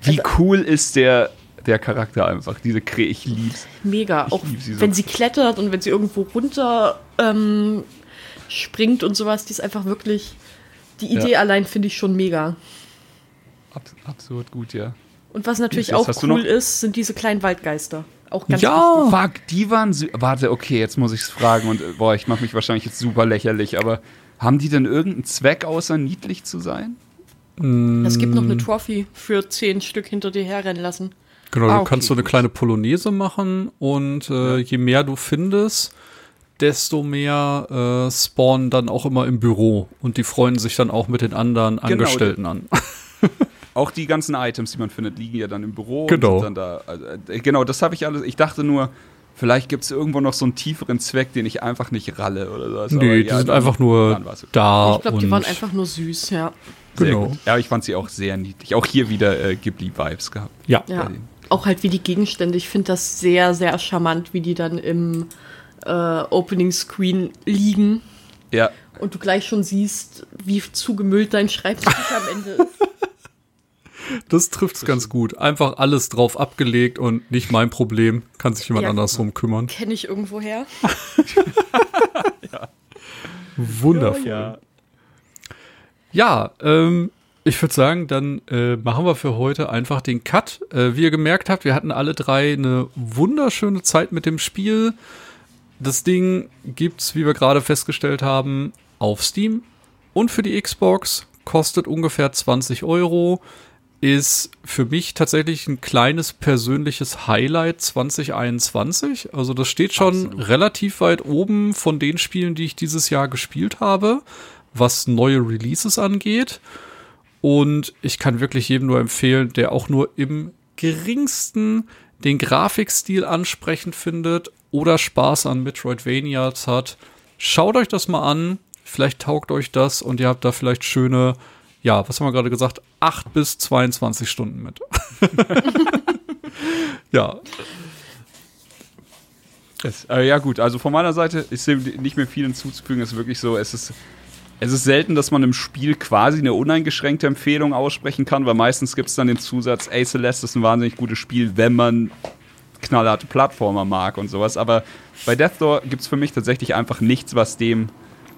Wie also, cool ist der, der Charakter einfach, diese Krähe, ich lieb's. Mega, ich auch lieb sie so. wenn sie klettert und wenn sie irgendwo runter ähm, springt und sowas, die ist einfach wirklich. Die Idee ja. allein finde ich schon mega. Abs absurd gut, ja. Und was natürlich auch cool ist, sind diese kleinen Waldgeister. Auch ganz Ja, wichtig. fuck, die waren. Warte, okay, jetzt muss ich es fragen und boah, ich mache mich wahrscheinlich jetzt super lächerlich, aber haben die denn irgendeinen Zweck, außer niedlich zu sein? Es gibt noch eine Trophy für zehn Stück hinter dir herrennen lassen. Genau, Ah, du okay, kannst so eine gut. kleine Polonaise machen und äh, je mehr du findest, desto mehr äh, spawnen dann auch immer im Büro und die freuen sich dann auch mit den anderen Genau, Angestellten an. Auch die ganzen Items, die man findet, liegen ja dann im Büro. Genau. Und sind dann da, also, äh, genau, das habe ich alles. Ich dachte nur, vielleicht gibt es irgendwo noch so einen tieferen Zweck, den ich einfach nicht ralle oder sowas. Aber Nee, die ja, sind einfach nur da. ich glaube, die waren einfach nur süß, ja. Sehr Genau. gut. Ja, ich fand sie auch sehr niedlich. Auch hier wieder äh, Ghibli-Vibes gehabt. Ja. Ja. Auch halt wie die Gegenstände. Ich finde das sehr, sehr charmant, wie die dann im äh, Opening Screen liegen Ja, und du gleich schon siehst, wie zugemüllt dein Schreibtisch am Ende ist. Das trifft's ganz gut. Einfach alles drauf abgelegt und nicht mein Problem. Kann sich jemand Ja. anders drum kümmern. Kenne ich irgendwo her. Wundervoll. ja. Ja, ähm, ich würde sagen, dann äh, machen wir für heute einfach den Cut. Äh, wie ihr gemerkt habt, wir hatten alle drei eine wunderschöne Zeit mit dem Spiel. Das Ding gibt's, wie wir gerade festgestellt haben, auf Steam und für die Xbox. Kostet ungefähr 20 Euro. Ist für mich tatsächlich ein kleines persönliches Highlight 2021. Also das steht schon Absolut. relativ weit oben von den Spielen, die ich dieses Jahr gespielt habe, was neue Releases angeht. Und ich kann wirklich jedem nur empfehlen, der auch nur im geringsten den Grafikstil ansprechend findet oder Spaß an Metroidvanias hat. Schaut euch das mal an. Vielleicht taugt euch das und ihr habt da vielleicht schöne, ja, was haben wir gerade gesagt, 8 bis 22 Stunden mit. ja, Das, äh, ja, gut, also von meiner Seite ist nicht mehr viel hinzuzufügen. Es ist wirklich so, es ist, es ist selten, dass man im Spiel quasi eine uneingeschränkte Empfehlung aussprechen kann, weil meistens gibt es dann den Zusatz, ey, Celeste ist ein wahnsinnig gutes Spiel, wenn man knallharte Plattformer mag und sowas. Aber bei Death Door gibt es für mich tatsächlich einfach nichts, was dem,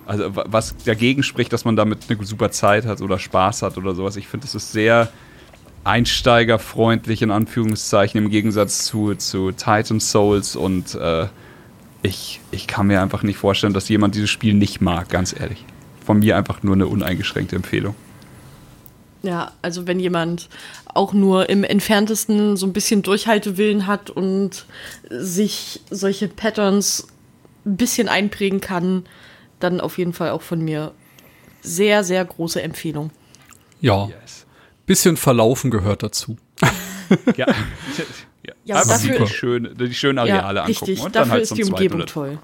also wa- was dagegen spricht, dass man damit eine super Zeit hat oder Spaß hat oder sowas. Ich finde, es ist sehr einsteigerfreundlich in Anführungszeichen im Gegensatz zu, zu Titan Souls und äh, ich, ich kann mir einfach nicht vorstellen, dass jemand dieses Spiel nicht mag, ganz ehrlich. Von mir einfach nur eine uneingeschränkte Empfehlung. Ja, also wenn jemand auch nur im entferntesten so ein bisschen Durchhaltewillen hat und sich solche Patterns ein bisschen einprägen kann, dann auf jeden Fall auch von mir sehr, sehr große Empfehlung. ja, Yes. bisschen Verlaufen gehört dazu. Ja. ja. Ja, Einfach dafür- die, schönen, die schönen Areale angucken. richtig. Und dann Dafür halt ist zum die zweiten Umgebung toll.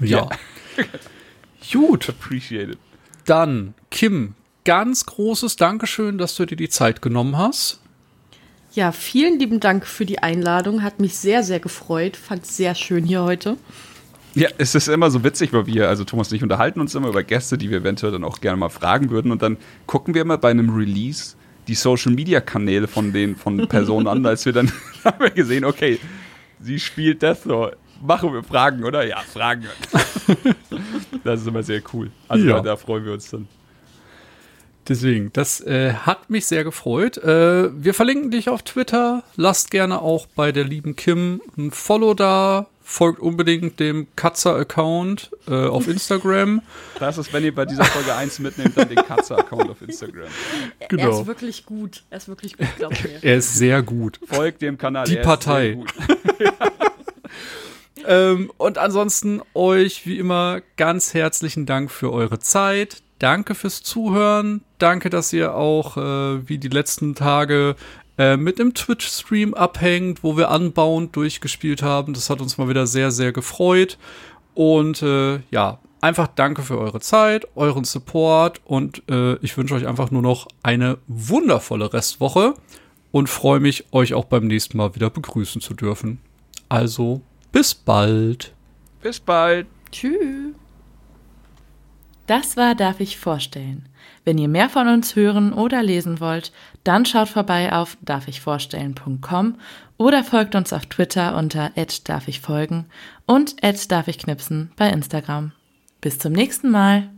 Ja. Gut, Appreciated. dann Kim, ganz großes Dankeschön, dass du dir die Zeit genommen hast. Ja, vielen lieben Dank für die Einladung. Hat mich sehr, sehr gefreut. Fand es sehr schön hier heute. Ja, es ist immer so witzig, weil wir, also Thomas und ich unterhalten uns immer über Gäste, die wir eventuell dann auch gerne mal fragen würden. Und dann gucken wir immer bei einem Release die Social Media Kanäle von den von Personen an, als wir dann haben wir gesehen, okay, sie spielt Deathlaw. Machen wir Fragen, oder? Ja, Fragen. das ist immer sehr cool. Also Ja. da, da freuen wir uns dann. Deswegen, das äh, hat mich sehr gefreut. Äh, wir verlinken dich auf Twitter. Lasst gerne auch bei der lieben Kim ein Follow da. Folgt unbedingt dem Katzer-Account äh, auf Instagram. Das ist, wenn ihr bei dieser Folge 1 mitnehmt, dann den Katze-Account auf Instagram. Er Genau. ist wirklich gut. Er ist wirklich gut, glaubt mir. Er ist sehr gut. Folgt dem Kanal. Die er ist Partei. sehr gut. Ähm, und ansonsten euch wie immer ganz herzlichen Dank für eure Zeit. Danke fürs Zuhören. Danke, dass ihr auch äh, wie die letzten Tage äh, mit dem Twitch-Stream abhängt, wo wir anbauend durchgespielt haben. Das hat uns mal wieder sehr, sehr gefreut. Und äh, ja, einfach danke für eure Zeit, euren Support und äh, ich wünsche euch einfach nur noch eine wundervolle Restwoche und freue mich, euch auch beim nächsten Mal wieder begrüßen zu dürfen. Also, bis bald. Bis bald. Tschüss. Das war Darf ich vorstellen. Wenn ihr mehr von uns hören oder lesen wollt, dann schaut vorbei auf darfichvorstellen.com oder folgt uns auf Twitter unter @darfichfolgen und @darfichknipsen bei Instagram. Bis zum nächsten Mal.